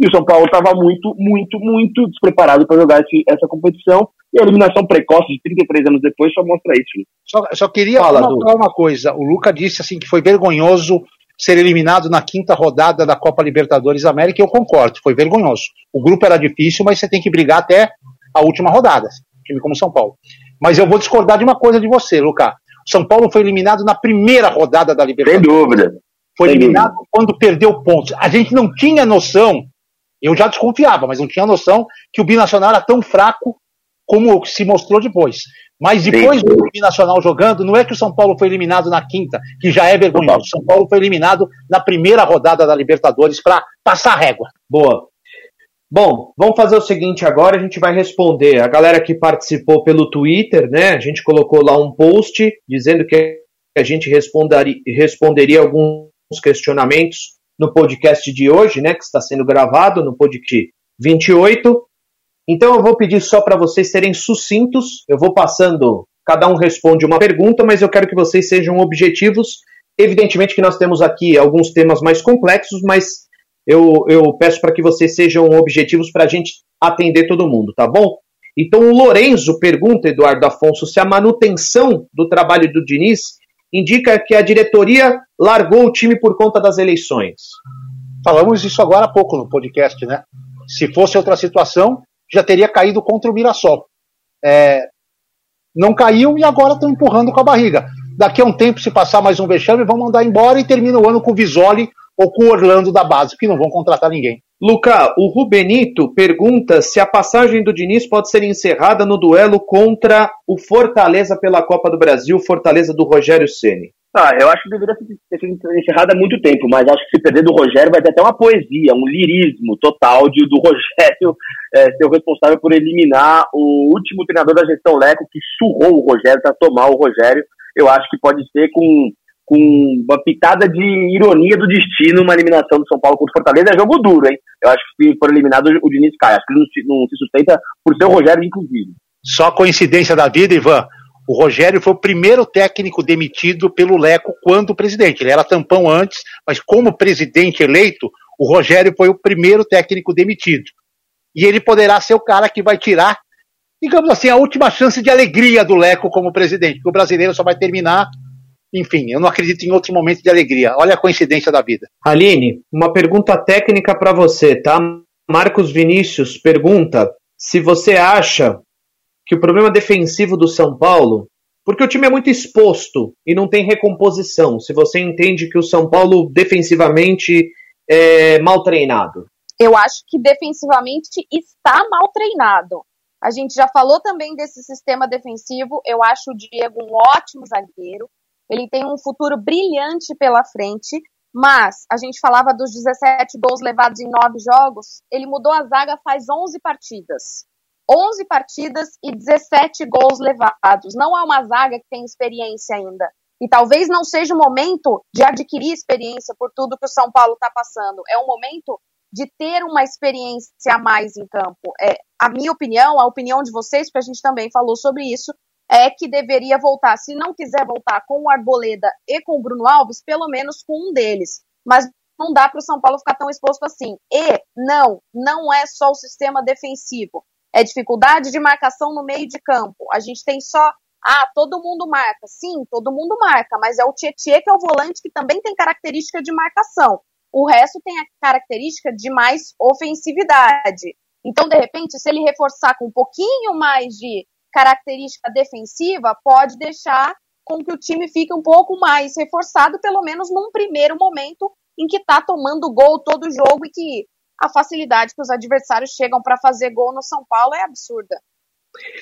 E o São Paulo estava muito, muito, muito despreparado para jogar esse- essa competição. E a eliminação precoce de 33 anos depois só mostra isso. né? Só, só queria Fala, falar uma coisa. O Luca disse assim que foi vergonhoso ser eliminado na quinta rodada da Copa Libertadores da América, e eu concordo, foi vergonhoso. O grupo era difícil, mas você tem que brigar até a última rodada, time como São Paulo. Mas eu vou discordar de uma coisa de você, Luca. O São Paulo foi eliminado na primeira rodada da Sem Libertadores. dúvida. Foi sem eliminado quando perdeu pontos. A gente não tinha noção, eu já desconfiava, mas não tinha noção que o Binacional era tão fraco como se mostrou depois. Mas depois Sim. do Binacional jogando, não é que o São Paulo foi eliminado na quinta, que já é vergonhoso. O São Paulo foi eliminado na primeira rodada da Libertadores para passar a régua. Boa. Bom, vamos fazer o seguinte agora, a gente vai responder. A galera que participou pelo Twitter, né? A gente colocou lá um post dizendo que a gente responderia alguns questionamentos no podcast de hoje, né? Que está sendo gravado no podcast 28. Então eu vou pedir só para vocês serem sucintos. Eu vou passando, cada um responde uma pergunta, mas eu quero que vocês sejam objetivos. Evidentemente que nós temos aqui alguns temas mais complexos, mas eu, eu peço para que vocês sejam objetivos para a gente atender todo mundo, tá bom? Então o Lorenzo pergunta, Eduardo Afonso, se a manutenção do trabalho do Diniz indica que a diretoria largou o time por conta das eleições. Falamos isso agora há pouco no podcast, né? Se fosse outra situação, já teria caído contra o Mirassol. É, não caiu e agora estão empurrando com a barriga. Daqui a um tempo, se passar mais um vexame, vão mandar embora e termina o ano com o Visoli ou com o Orlando da base, que não vão contratar ninguém. Luca, o Rubenito pergunta se a passagem do Diniz pode ser encerrada no duelo contra o Fortaleza pela Copa do Brasil, Fortaleza do Rogério Ceni. Ah, eu acho que deveria ter sido encerrada há muito tempo, mas acho que se perder do Rogério vai ter até uma poesia, um lirismo total de, do Rogério é, ser o responsável por eliminar o último treinador da gestão Leco que surrou o Rogério para tomar o Rogério. Eu acho que pode ser com com uma pitada de ironia do destino uma eliminação do São Paulo contra o Fortaleza. É jogo duro, hein? Eu acho que se for eliminado, o Diniz cai. Acho que ele não se sustenta por ser o Rogério, inclusive. Só coincidência da vida, Ivan. O Rogério foi o primeiro técnico demitido pelo Leco quando presidente. Ele era tampão antes, mas como presidente eleito, o Rogério foi o primeiro técnico demitido. E ele poderá ser o cara que vai tirar, digamos assim, a última chance de alegria do Leco como presidente, porque o brasileiro só vai terminar enfim, eu não acredito em outro momento de alegria. Olha a coincidência da vida. Aline, uma pergunta técnica para você, tá? Marcos Vinícius pergunta se você acha que o problema defensivo do São Paulo, porque o time é muito exposto e não tem recomposição, se você entende que o São Paulo defensivamente é mal treinado. Eu acho que defensivamente está mal treinado. A gente já falou também desse sistema defensivo. Eu acho o Diego um ótimo zagueiro. Ele tem um futuro brilhante pela frente, mas a gente falava dos 17 gols levados em 9 jogos, ele mudou a zaga faz 11 partidas. 11 partidas e 17 gols levados. Não é uma zaga que tem experiência ainda. E talvez não seja o momento de adquirir experiência por tudo que o São Paulo está passando. É um momento de ter uma experiência a mais em campo. É, a minha opinião, a opinião de vocês, porque a gente também falou sobre isso, é que deveria voltar, se não quiser voltar com o Arboleda e com o Bruno Alves, pelo menos com um deles. Mas não dá para o São Paulo ficar tão exposto assim. E não, não é só o sistema defensivo. É dificuldade de marcação no meio de campo. A gente tem só, ah, todo mundo marca. Sim, todo mundo marca, mas é o Tietchan que é o volante que também tem característica de marcação. O resto tem a característica de mais ofensividade. Então, de repente, se ele reforçar com um pouquinho mais de característica defensiva pode deixar com que o time fique um pouco mais reforçado, pelo menos num primeiro momento em que está tomando gol todo jogo e que a facilidade que os adversários chegam para fazer gol no São Paulo é absurda.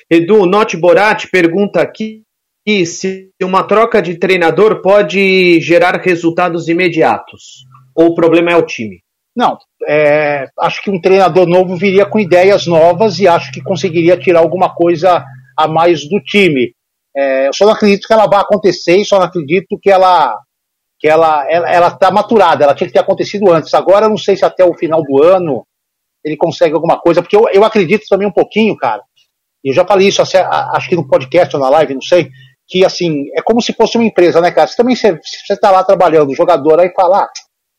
Edu, Note Borat pergunta aqui se uma troca de treinador pode gerar resultados imediatos ou o problema é o time? Não, é, acho que um treinador novo viria com ideias novas e acho que conseguiria tirar alguma coisa a mais do time. É, eu só não acredito que ela vá acontecer e só não acredito que ela que ela ela está maturada, ela tinha que ter acontecido antes. Agora eu não sei se até o final do ano ele consegue alguma coisa, porque eu, eu acredito também um pouquinho, cara. E eu já falei isso, acho que no podcast ou na live, não sei, que assim, é como se fosse uma empresa, né, cara? Você também você, você tá lá trabalhando, jogador aí fala, ah,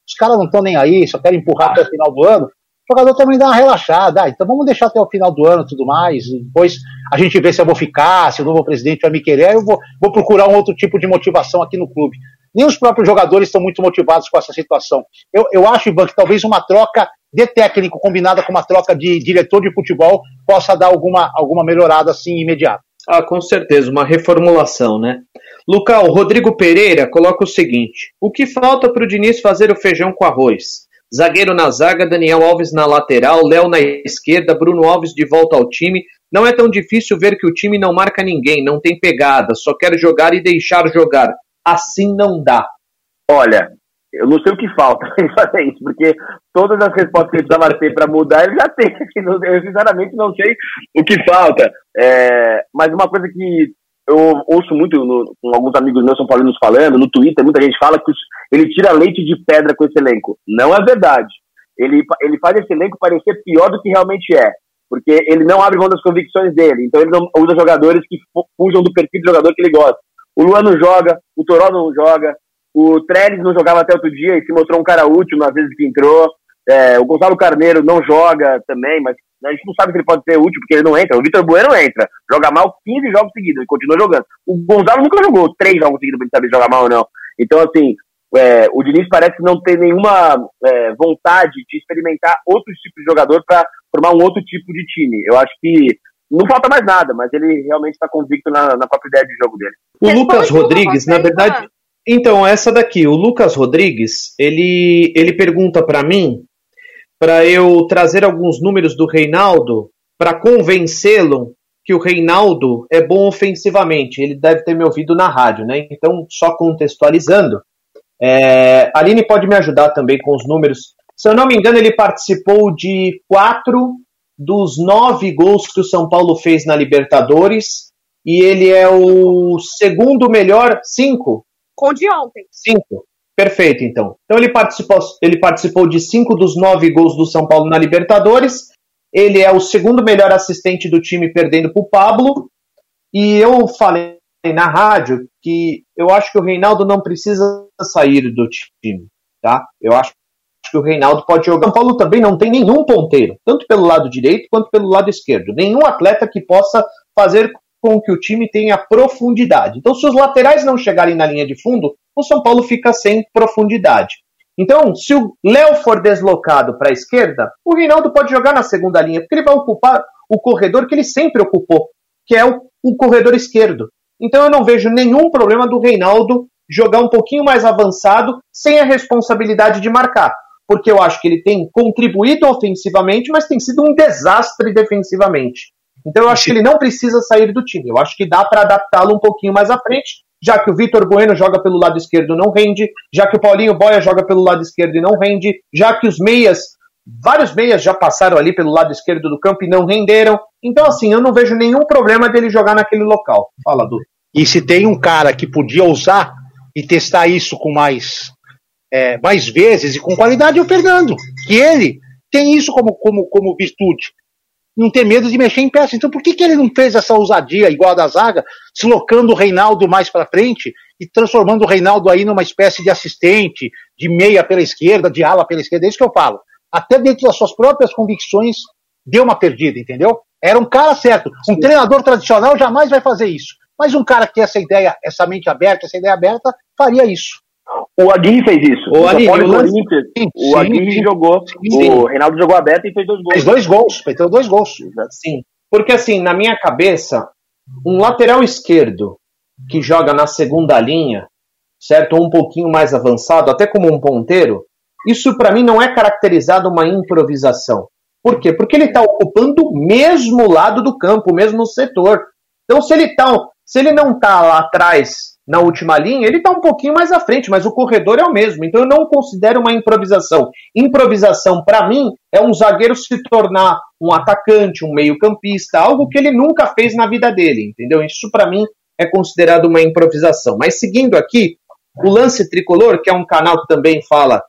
os caras não estão nem aí, só querem empurrar até o final do ano o jogador também dá uma relaxada. Ah, então vamos deixar até o final do ano tudo mais. depois a gente vê se eu vou ficar, se o novo presidente vai me querer. Eu vou, vou procurar um outro tipo de motivação aqui no clube. Nem os próprios jogadores estão muito motivados com essa situação. Eu, eu acho, Ivan, que talvez uma troca de técnico combinada com uma troca de diretor de futebol possa dar alguma, alguma melhorada assim imediata. Ah, com certeza, uma reformulação, né? Lucal, Rodrigo Pereira coloca o seguinte: o que falta para o Diniz fazer o feijão com arroz? Zagueiro na zaga, Daniel Alves na lateral, Léo na esquerda, Bruno Alves de volta ao time. Não é tão difícil ver que o time não marca ninguém, não tem pegada, só quer jogar e deixar jogar. Assim não dá. Olha, eu não sei o que falta em fazer isso, porque todas as respostas que ele precisava ter para mudar, ele já tem. Eu sinceramente não sei o que falta. É, mas uma coisa que eu ouço muito no, com alguns amigos meus São Paulinos falando, no Twitter, muita gente fala que ele tira leite de pedra com esse elenco. Não é verdade. Ele, ele faz esse elenco parecer pior do que realmente é. Porque ele não abre mão das convicções dele. Então ele não usa jogadores que fujam do perfil de jogador que ele gosta. O Luan não joga, o Toró não joga, o Trellis não jogava até outro dia e se mostrou um cara útil nas vezes que entrou. É, o Gonzalo Carneiro não joga também, mas a gente não sabe se ele pode ser útil porque ele não entra. O Vitor Bueno entra, joga mal 15 jogos seguidos e continua jogando. O Gonzalo nunca jogou três jogos seguidos pra gente saber jogar mal ou não. Então, assim, é, o Diniz parece não ter nenhuma é, vontade de experimentar outros tipos de jogador para formar um outro tipo de time. Eu acho que não falta mais nada, mas ele realmente está convicto na, na, própria ideia de jogo dele. O Lucas Rodrigues, na verdade. Então, essa daqui, o Lucas Rodrigues, ele, ele pergunta para mim para eu trazer alguns números do Reinaldo para convencê-lo que o Reinaldo é bom ofensivamente. Ele deve ter me ouvido na rádio, né? Então, só contextualizando, é, Aline pode me ajudar também com os números. Se eu não me engano, ele participou de quatro dos nove gols que o São Paulo fez na Libertadores e ele é o segundo melhor, cinco. Com de ontem. Cinco. Perfeito, então. Então ele participou, ele participou de cinco dos nove gols do São Paulo na Libertadores. Ele é o segundo melhor assistente do time, perdendo para o Pablo. E eu falei na rádio que eu acho que o Reinaldo não precisa sair do time, tá? Eu acho que o Reinaldo pode jogar. O São Paulo também não tem nenhum ponteiro, tanto pelo lado direito quanto pelo lado esquerdo. Nenhum atleta que possa fazer com que o time tenha profundidade. Então, se os laterais não chegarem na linha de fundo, o São Paulo fica sem profundidade. Então, se o Léo for deslocado para a esquerda, o Reinaldo pode jogar na segunda linha, porque ele vai ocupar o corredor que ele sempre ocupou, que é o, o corredor esquerdo. Então, eu não vejo nenhum problema do Reinaldo jogar um pouquinho mais avançado, sem a responsabilidade de marcar. Porque eu acho que ele tem contribuído ofensivamente, mas tem sido um desastre defensivamente. Então eu acho que ele não precisa sair do time. Eu acho que dá para adaptá-lo um pouquinho mais à frente, já que o Vitor Bueno joga pelo lado esquerdo não rende, já que o Paulinho Boia joga pelo lado esquerdo e não rende, já que os meias, vários meias já passaram ali pelo lado esquerdo do campo e não renderam. Então, assim, eu não vejo nenhum problema dele jogar naquele local. Fala, Du. E se tem um cara que podia usar e testar isso com mais, é, mais vezes e com qualidade, é o Fernando. Que ele tem isso como, como, como virtude não ter medo de mexer em peça. Então por que, que ele não fez essa ousadia igual a da zaga, deslocando o Reinaldo mais para frente e transformando o Reinaldo aí numa espécie de assistente, de meia pela esquerda, de ala pela esquerda? É isso que eu falo. Até dentro das suas próprias convicções, deu uma perdida, entendeu? Era um cara certo. Um Sim. treinador tradicional jamais vai fazer isso. Mas um cara que tem essa ideia, essa mente aberta, essa ideia aberta, faria isso. O Aguirre fez isso. O, o Aguirre, o, sim, o Aguirre sim, jogou. Sim, o Reinaldo jogou aberto e fez dois gols. Fez dois gols, fez dois gols. Sim. Porque assim, na minha cabeça, um lateral esquerdo que joga na segunda linha, certo? Ou um pouquinho mais avançado, até como um ponteiro, isso para mim não é caracterizado uma improvisação. Por quê? Porque ele está ocupando o mesmo lado do campo, o mesmo setor. Então, se ele, tá, se ele não está lá atrás na última linha, ele está um pouquinho mais à frente, mas o corredor é o mesmo. Então eu não considero uma improvisação. Improvisação, para mim, é um zagueiro se tornar um atacante, um meio-campista, algo que ele nunca fez na vida dele, entendeu? Isso para mim é considerado uma improvisação. Mas seguindo aqui, o Lance Tricolor, que é um canal que também fala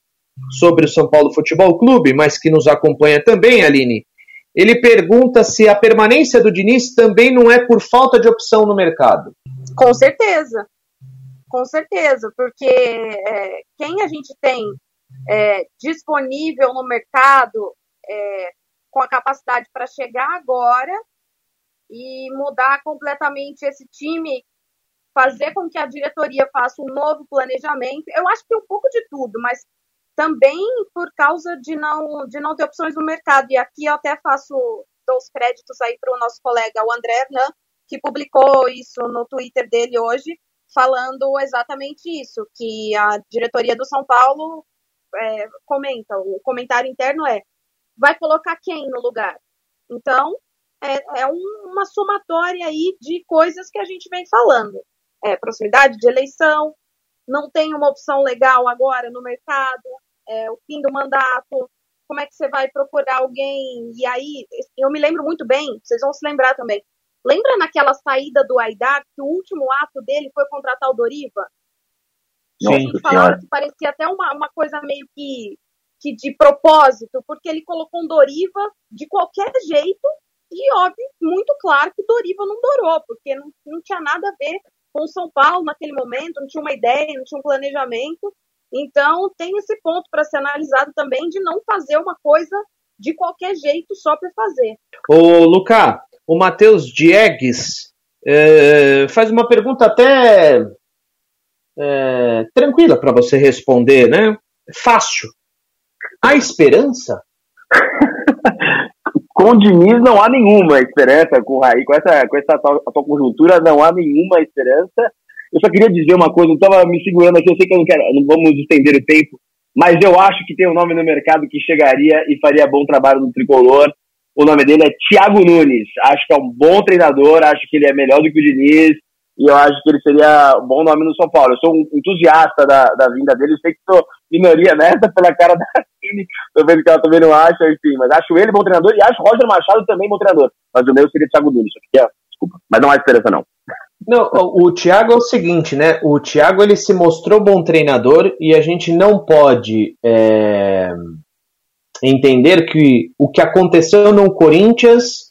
sobre o São Paulo Futebol Clube, mas que nos acompanha também, Aline, ele pergunta se a permanência do Diniz também não é por falta de opção no mercado. Com certeza. Com certeza, porque é, quem a gente tem é, disponível no mercado é, com a capacidade para chegar agora e mudar completamente esse time, fazer com que a diretoria faça um novo planejamento. Eu acho que um pouco de tudo, mas também por causa de não, de não ter opções no mercado. E aqui eu até faço os créditos aí para o nosso colega, o André Hernan, que publicou isso no Twitter dele hoje, falando exatamente isso, que a diretoria do São Paulo é, comenta, o comentário interno é, vai colocar quem no lugar? Então, é, é um, uma somatória aí de coisas que a gente vem falando. É, proximidade de eleição, não tem uma opção legal agora no mercado, é, o fim do mandato, como é que você vai procurar alguém? E aí, eu me lembro muito bem, vocês vão se lembrar também, Lembra naquela saída do Aidar, que o último ato dele foi contratar o Doriva? Sim, falaram que parecia até uma, uma coisa meio que, que de propósito, porque ele colocou um Doriva de qualquer jeito e, óbvio, muito claro que o Doriva não durou, porque não, não tinha nada a ver com o São Paulo naquele momento, não tinha uma ideia, não tinha um planejamento. Então, tem esse ponto para ser analisado também de não fazer uma coisa de qualquer jeito só para fazer. Ô, Luca, o Matheus Diegues é, faz uma pergunta até é, tranquila para você responder, né? Fácil. Há esperança? com o Diniz não há nenhuma esperança, com o Raí, com essa, com essa atual, conjuntura não há nenhuma esperança. Eu só queria dizer uma coisa, eu estava me segurando aqui, eu sei que eu não quero, não vamos estender o tempo, mas eu acho que tem um nome no mercado que chegaria e faria bom trabalho no tricolor. O nome dele é Thiago Nunes. Acho que é um bom treinador, acho que ele é melhor do que o Diniz, e eu acho que ele seria um bom nome no São Paulo. Eu sou um entusiasta da, da vinda dele, eu sei que sou minoria nessa pela cara da Cine, tô vendo que ela também não acha, enfim, mas acho ele bom treinador e acho Roger Machado também bom treinador. Mas o meu seria Thiago Nunes, desculpa, mas não há esperança não. Não, o Thiago é o seguinte, né? O Thiago ele se mostrou bom treinador e a gente não pode é, entender que o que aconteceu no Corinthians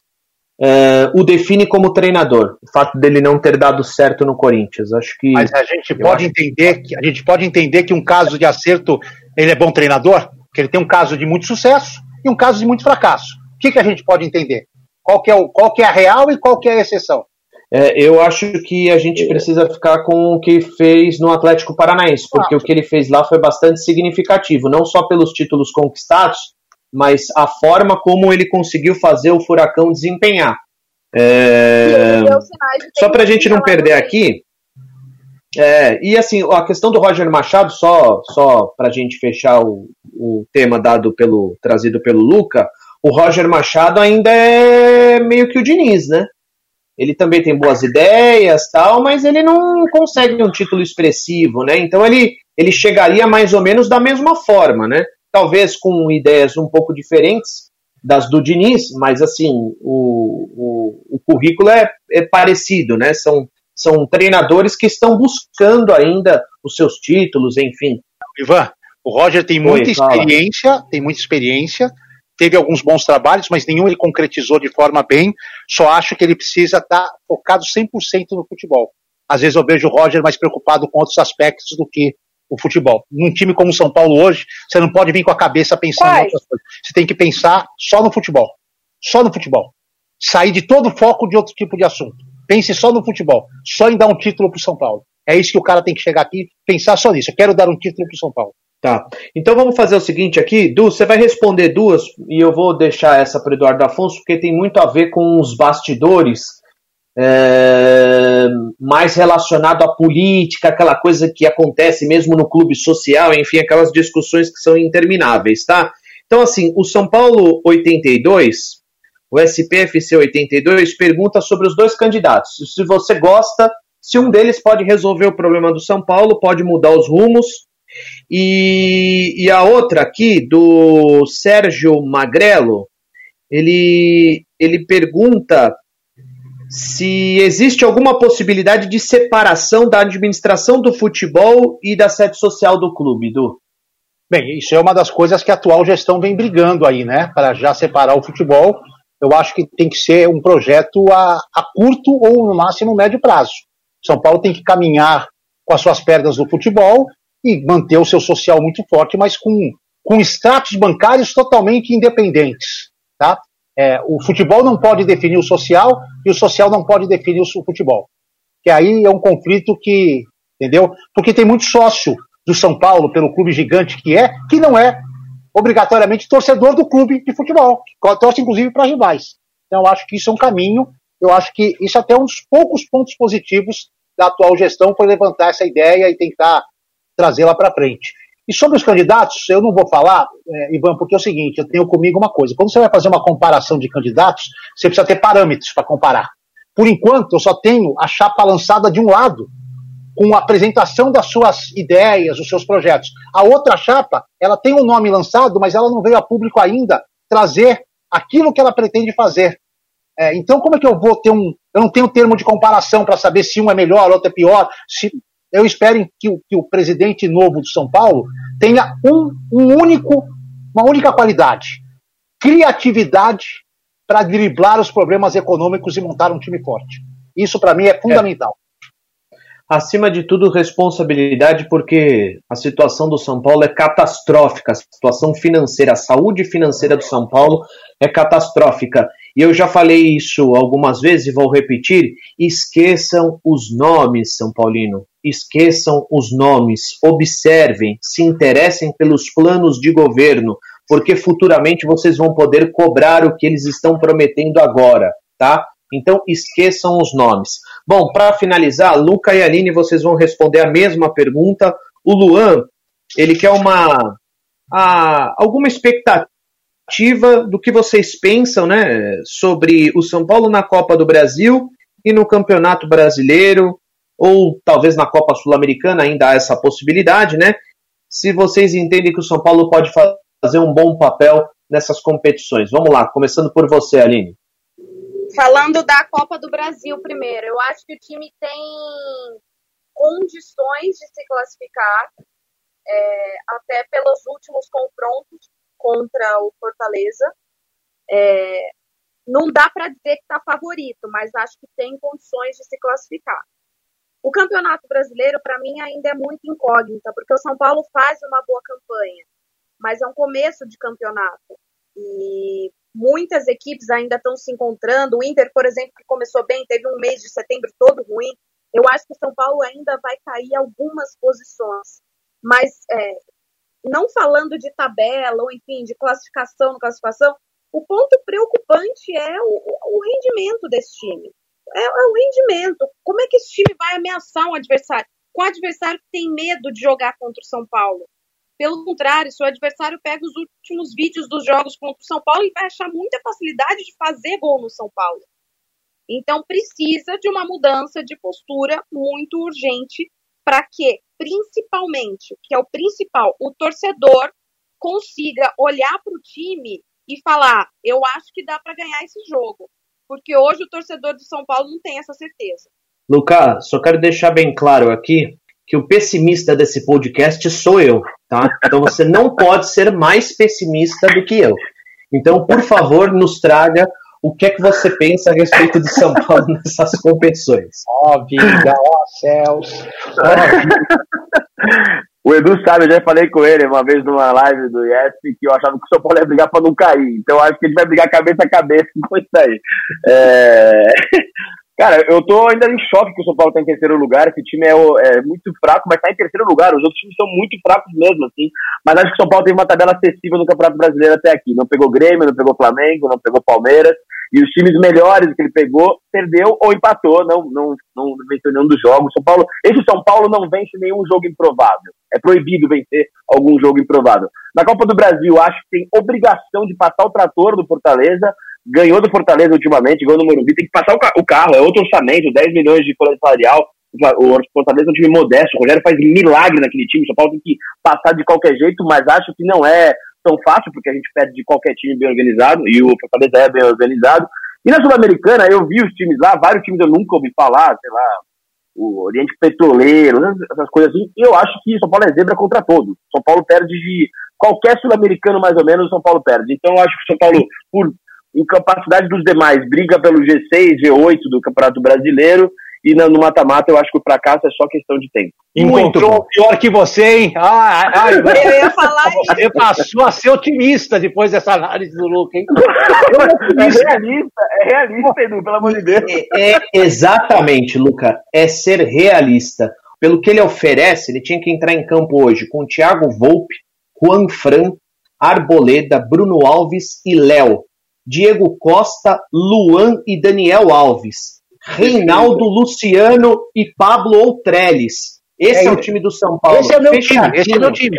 é, o define como treinador. O fato dele não ter dado certo no Corinthians, acho que. Mas a gente pode entender que a gente pode entender que um caso de acerto ele é bom treinador, que ele tem um caso de muito sucesso e um caso de muito fracasso. O que, que a gente pode entender? Qual que é, o, qual que é a real e qual que é a exceção? É, eu acho que a gente precisa ficar com o que fez no Atlético Paranaense, porque ah. o que ele fez lá foi bastante significativo, não só pelos títulos conquistados, mas a forma como ele conseguiu fazer o Furacão desempenhar. É... Só para a gente não perder aqui, é, e assim, a questão do Roger Machado, só, só para a gente fechar o, o tema dado pelo trazido pelo Luca, o Roger Machado ainda é meio que o Diniz, né? Ele também tem boas ideias, tal, mas ele não consegue um título expressivo, né? Então ele, ele chegaria mais ou menos da mesma forma, né? Talvez com ideias um pouco diferentes das do Diniz, mas assim, o, o, o currículo é, é parecido, né? São, são treinadores que estão buscando ainda os seus títulos, enfim. Ivan, o Roger tem muita Oi, experiência, fala. tem muita experiência, teve alguns bons trabalhos, mas nenhum ele concretizou de forma bem. Só acho que ele precisa estar tá focado 100% no futebol. Às vezes eu vejo o Roger mais preocupado com outros aspectos do que o futebol. Num time como o São Paulo hoje, você não pode vir com a cabeça pensando em outras coisas. Você tem que pensar só no futebol. Só no futebol. Sair de todo o foco de outro tipo de assunto. Pense só no futebol. Só em dar um título para o São Paulo. É isso que o cara tem que chegar aqui, pensar só nisso. Eu quero dar um título para o São Paulo. Tá. Então vamos fazer o seguinte aqui, Du, você vai responder duas e eu vou deixar essa para Eduardo Afonso porque tem muito a ver com os bastidores é, mais relacionado à política, aquela coisa que acontece mesmo no clube social, enfim, aquelas discussões que são intermináveis, tá? Então assim, o São Paulo 82, o SPFC 82 pergunta sobre os dois candidatos. Se você gosta, se um deles pode resolver o problema do São Paulo, pode mudar os rumos e, e a outra aqui, do Sérgio Magrelo, ele, ele pergunta se existe alguma possibilidade de separação da administração do futebol e da sede social do clube, Du. Bem, isso é uma das coisas que a atual gestão vem brigando aí, né? Para já separar o futebol. Eu acho que tem que ser um projeto a, a curto ou no máximo médio prazo. São Paulo tem que caminhar com as suas pernas no futebol e manter o seu social muito forte, mas com, com extratos bancários totalmente independentes. Tá? É, o futebol não pode definir o social e o social não pode definir o futebol. Que aí é um conflito que, entendeu? Porque tem muito sócio do São Paulo, pelo clube gigante que é, que não é obrigatoriamente torcedor do clube de futebol, torce inclusive para rivais. Então, eu acho que isso é um caminho, eu acho que isso é até um dos poucos pontos positivos da atual gestão foi levantar essa ideia e tentar trazê-la para frente. E sobre os candidatos, eu não vou falar, é, Ivan, porque é o seguinte, eu tenho comigo uma coisa. Quando você vai fazer uma comparação de candidatos, você precisa ter parâmetros para comparar. Por enquanto, eu só tenho a chapa lançada de um lado, com a apresentação das suas ideias, os seus projetos. A outra chapa, ela tem um nome lançado, mas ela não veio a público ainda trazer aquilo que ela pretende fazer. É, então, como é que eu vou ter um. Eu não tenho termo de comparação para saber se um é melhor, outro é pior. Se, eu espero que o, que o presidente novo de São Paulo tenha um, um único, uma única qualidade: criatividade para driblar os problemas econômicos e montar um time forte. Isso, para mim, é fundamental. É. Acima de tudo, responsabilidade, porque a situação do São Paulo é catastrófica. A situação financeira, a saúde financeira do São Paulo é catastrófica. E eu já falei isso algumas vezes e vou repetir: esqueçam os nomes, São Paulino. Esqueçam os nomes. Observem, se interessem pelos planos de governo, porque futuramente vocês vão poder cobrar o que eles estão prometendo agora, tá? Então esqueçam os nomes. Bom, para finalizar, Luca e Aline, vocês vão responder a mesma pergunta. O Luan, ele quer uma ah, alguma expectativa do que vocês pensam né, sobre o São Paulo na Copa do Brasil e no Campeonato Brasileiro, ou talvez na Copa Sul-Americana ainda há essa possibilidade, né? Se vocês entendem que o São Paulo pode fazer um bom papel nessas competições. Vamos lá, começando por você, Aline. Falando da Copa do Brasil primeiro, eu acho que o time tem condições de se classificar, é, até pelos últimos confrontos contra o Fortaleza. É, não dá para dizer que está favorito, mas acho que tem condições de se classificar. O Campeonato Brasileiro, para mim, ainda é muito incógnita, porque o São Paulo faz uma boa campanha, mas é um começo de campeonato. E muitas equipes ainda estão se encontrando. O Inter, por exemplo, que começou bem, teve um mês de setembro todo ruim. Eu acho que o São Paulo ainda vai cair algumas posições. Mas, é, não falando de tabela, ou enfim, de classificação, não classificação, o ponto preocupante é o, o rendimento desse time. É, é, o rendimento. Como é que esse time vai ameaçar um adversário? Com um adversário que tem medo de jogar contra o São Paulo. Pelo contrário, se o adversário pega os últimos vídeos dos jogos contra o São Paulo, ele vai achar muita facilidade de fazer gol no São Paulo. Então precisa de uma mudança de postura muito urgente para que, principalmente, que é o principal, o torcedor consiga olhar para o time e falar: eu acho que dá para ganhar esse jogo. Porque hoje o torcedor de São Paulo não tem essa certeza. Lucas, só quero deixar bem claro aqui que o pessimista desse podcast sou eu, tá? Então você não pode ser mais pessimista do que eu. Então, por favor, nos traga o que é que você pensa a respeito de São Paulo nessas competições. Ó oh, vida, ó oh, céus. O Edu sabe, eu já falei com ele uma vez numa live do IESP que eu achava que o São Paulo ia brigar para não cair. Então acho que gente vai brigar cabeça a cabeça com isso aí. É... Cara, eu tô ainda em choque que o São Paulo tá em terceiro lugar. Esse time é, é muito fraco, mas tá em terceiro lugar. Os outros times são muito fracos mesmo, assim. Mas acho que o São Paulo tem uma tabela acessível no Campeonato Brasileiro até aqui. Não pegou Grêmio, não pegou Flamengo, não pegou Palmeiras. E os times melhores que ele pegou, perdeu ou empatou, não, não, não venceu nenhum dos jogos. São Paulo, esse São Paulo não vence nenhum jogo improvável. É proibido vencer algum jogo improvável. Na Copa do Brasil, acho que tem obrigação de passar o trator do Fortaleza, ganhou do Fortaleza ultimamente, ganhou no Morumbi, tem que passar o, carro, é outro orçamento, 10 milhões de folha salarial. O Fortaleza é um time modesto, o Rogério faz milagre naquele time, o São Paulo tem que passar de qualquer jeito, mas acho que não é tão fácil, porque a gente perde de qualquer time bem organizado, e o Fortaleza é bem organizado. E na Sul-Americana, eu vi os times lá, vários times eu nunca ouvi falar, sei lá, o Oriente Petroleiro, essas coisas assim, eu acho que São Paulo é zebra contra todos. São Paulo perde de qualquer sul-americano, mais ou menos, São Paulo perde. Então eu acho que São Paulo, por incapacidade dos demais, briga pelo G6, G8 do Campeonato Brasileiro e no mata-mata eu acho que o fracasso é só questão de tempo. Encontrou pior que você, hein? Ah, ah, eu ia falar Você passou a ser otimista depois dessa análise do Luca, hein? é realista, é realista, Edu, pelo amor de Deus. É, é, exatamente, Luca, é ser realista. Pelo que ele oferece, ele tinha que entrar em campo hoje com Thiago Volpe, Juan Fran, Arboleda, Bruno Alves e Léo. Diego Costa, Luan e Daniel Alves. Reinaldo, Luciano e Pablo Outreles. Esse é, é, o time do São Paulo. Esse é meu time. Esse é meu time.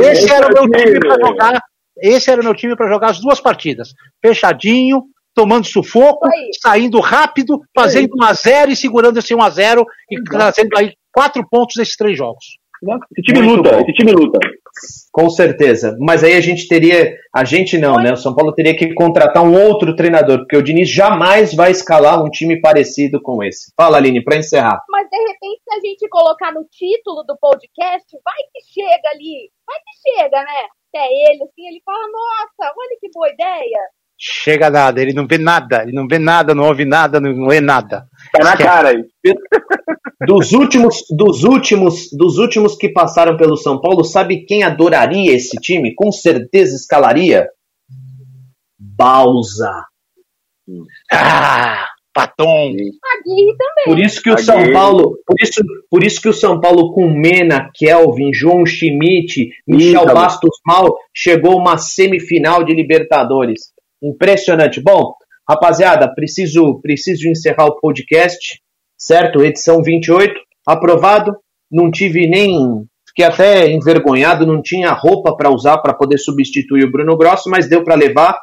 Esse era o meu time para jogar. Esse era o meu time para jogar as duas partidas. Fechadinho, tomando sufoco, saindo rápido, fazendo 1 a 0 e segurando esse 1 a 0 e trazendo aí quatro pontos nesses três jogos. Esse time Muito luta, bom. esse time luta. Com certeza. Mas aí a gente teria. A gente não, né? O São Paulo teria que contratar um outro treinador, porque o Diniz jamais vai escalar um time parecido com esse. Fala, Aline, para encerrar. Mas de repente, se a gente colocar no título do podcast, vai que chega ali. Vai que chega, né? Até ele, assim, ele fala: nossa, olha que boa ideia. Chega nada, ele não vê nada, ele não vê nada, não ouve nada, não é nada. Tá na cara aí. Dos últimos, dos últimos, dos últimos que passaram pelo São Paulo, sabe quem adoraria esse time? Com certeza escalaria? Balsa. Ah, Patom. Aguirre também. Por isso que o São Paulo, por isso, por isso que o São Paulo com Mena, Kelvin, João Schmidt, Michel Bastos Mal chegou uma semifinal de Libertadores. Impressionante. Bom, rapaziada, preciso preciso encerrar o podcast certo? Edição 28, aprovado. Não tive nem Fiquei até envergonhado, não tinha roupa para usar para poder substituir o Bruno Grosso, mas deu para levar.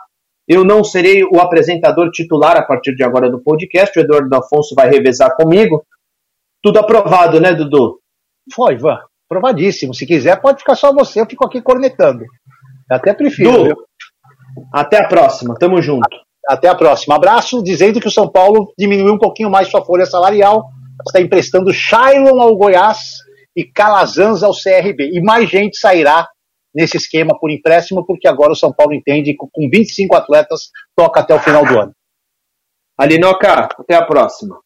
Eu não serei o apresentador titular a partir de agora do podcast. O Eduardo Afonso vai revezar comigo. Tudo aprovado, né, Dudu? Foi, Ivan. Provadíssimo. Se quiser, pode ficar só você. Eu fico aqui cornetando. Eu até prefiro. Du, até a próxima. Tamo junto. Até a próxima. Abraço, dizendo que o São Paulo diminuiu um pouquinho mais sua folha salarial. Está emprestando Shailon ao Goiás e Calazans ao CRB. E mais gente sairá nesse esquema por empréstimo, porque agora o São Paulo entende que com 25 atletas toca até o final do ano. Alinoca, até a próxima.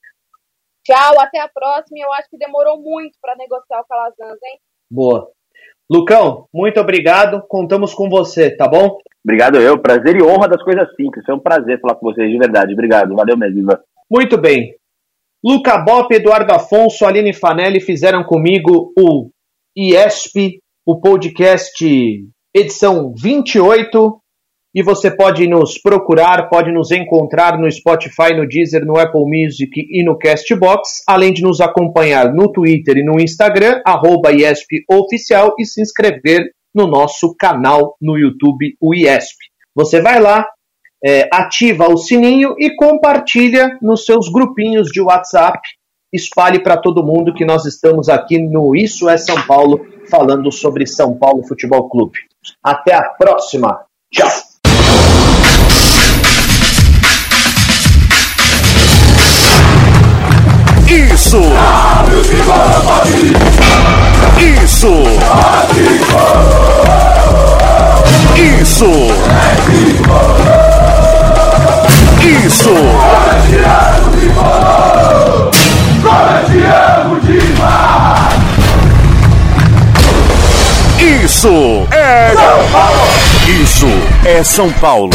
Tchau, até a próxima. Eu acho que demorou muito para negociar o Calazans, hein? Boa. Lucão, muito obrigado. Contamos com você, tá bom? Obrigado eu. Prazer e honra das coisas simples. É um prazer falar com vocês, de verdade. Obrigado. Valeu mesmo, Ivan. Muito bem. Luca Bop, Eduardo Afonso, Aline Fanelli fizeram comigo o IESP, o podcast edição 28. E você pode nos procurar, pode nos encontrar no Spotify, no Deezer, no Apple Music e no Castbox, além de nos acompanhar no Twitter e no Instagram, IESPOficial, e se inscrever no nosso canal no YouTube, o IESP. Você vai lá, é, ativa o sininho e compartilha nos seus grupinhos de WhatsApp. Espalhe para todo mundo que nós estamos aqui no Isso é São Paulo, falando sobre São Paulo Futebol Clube. Até a próxima. Tchau. Isso! Isso! Isso! Isso! Isso é Isso é São Paulo.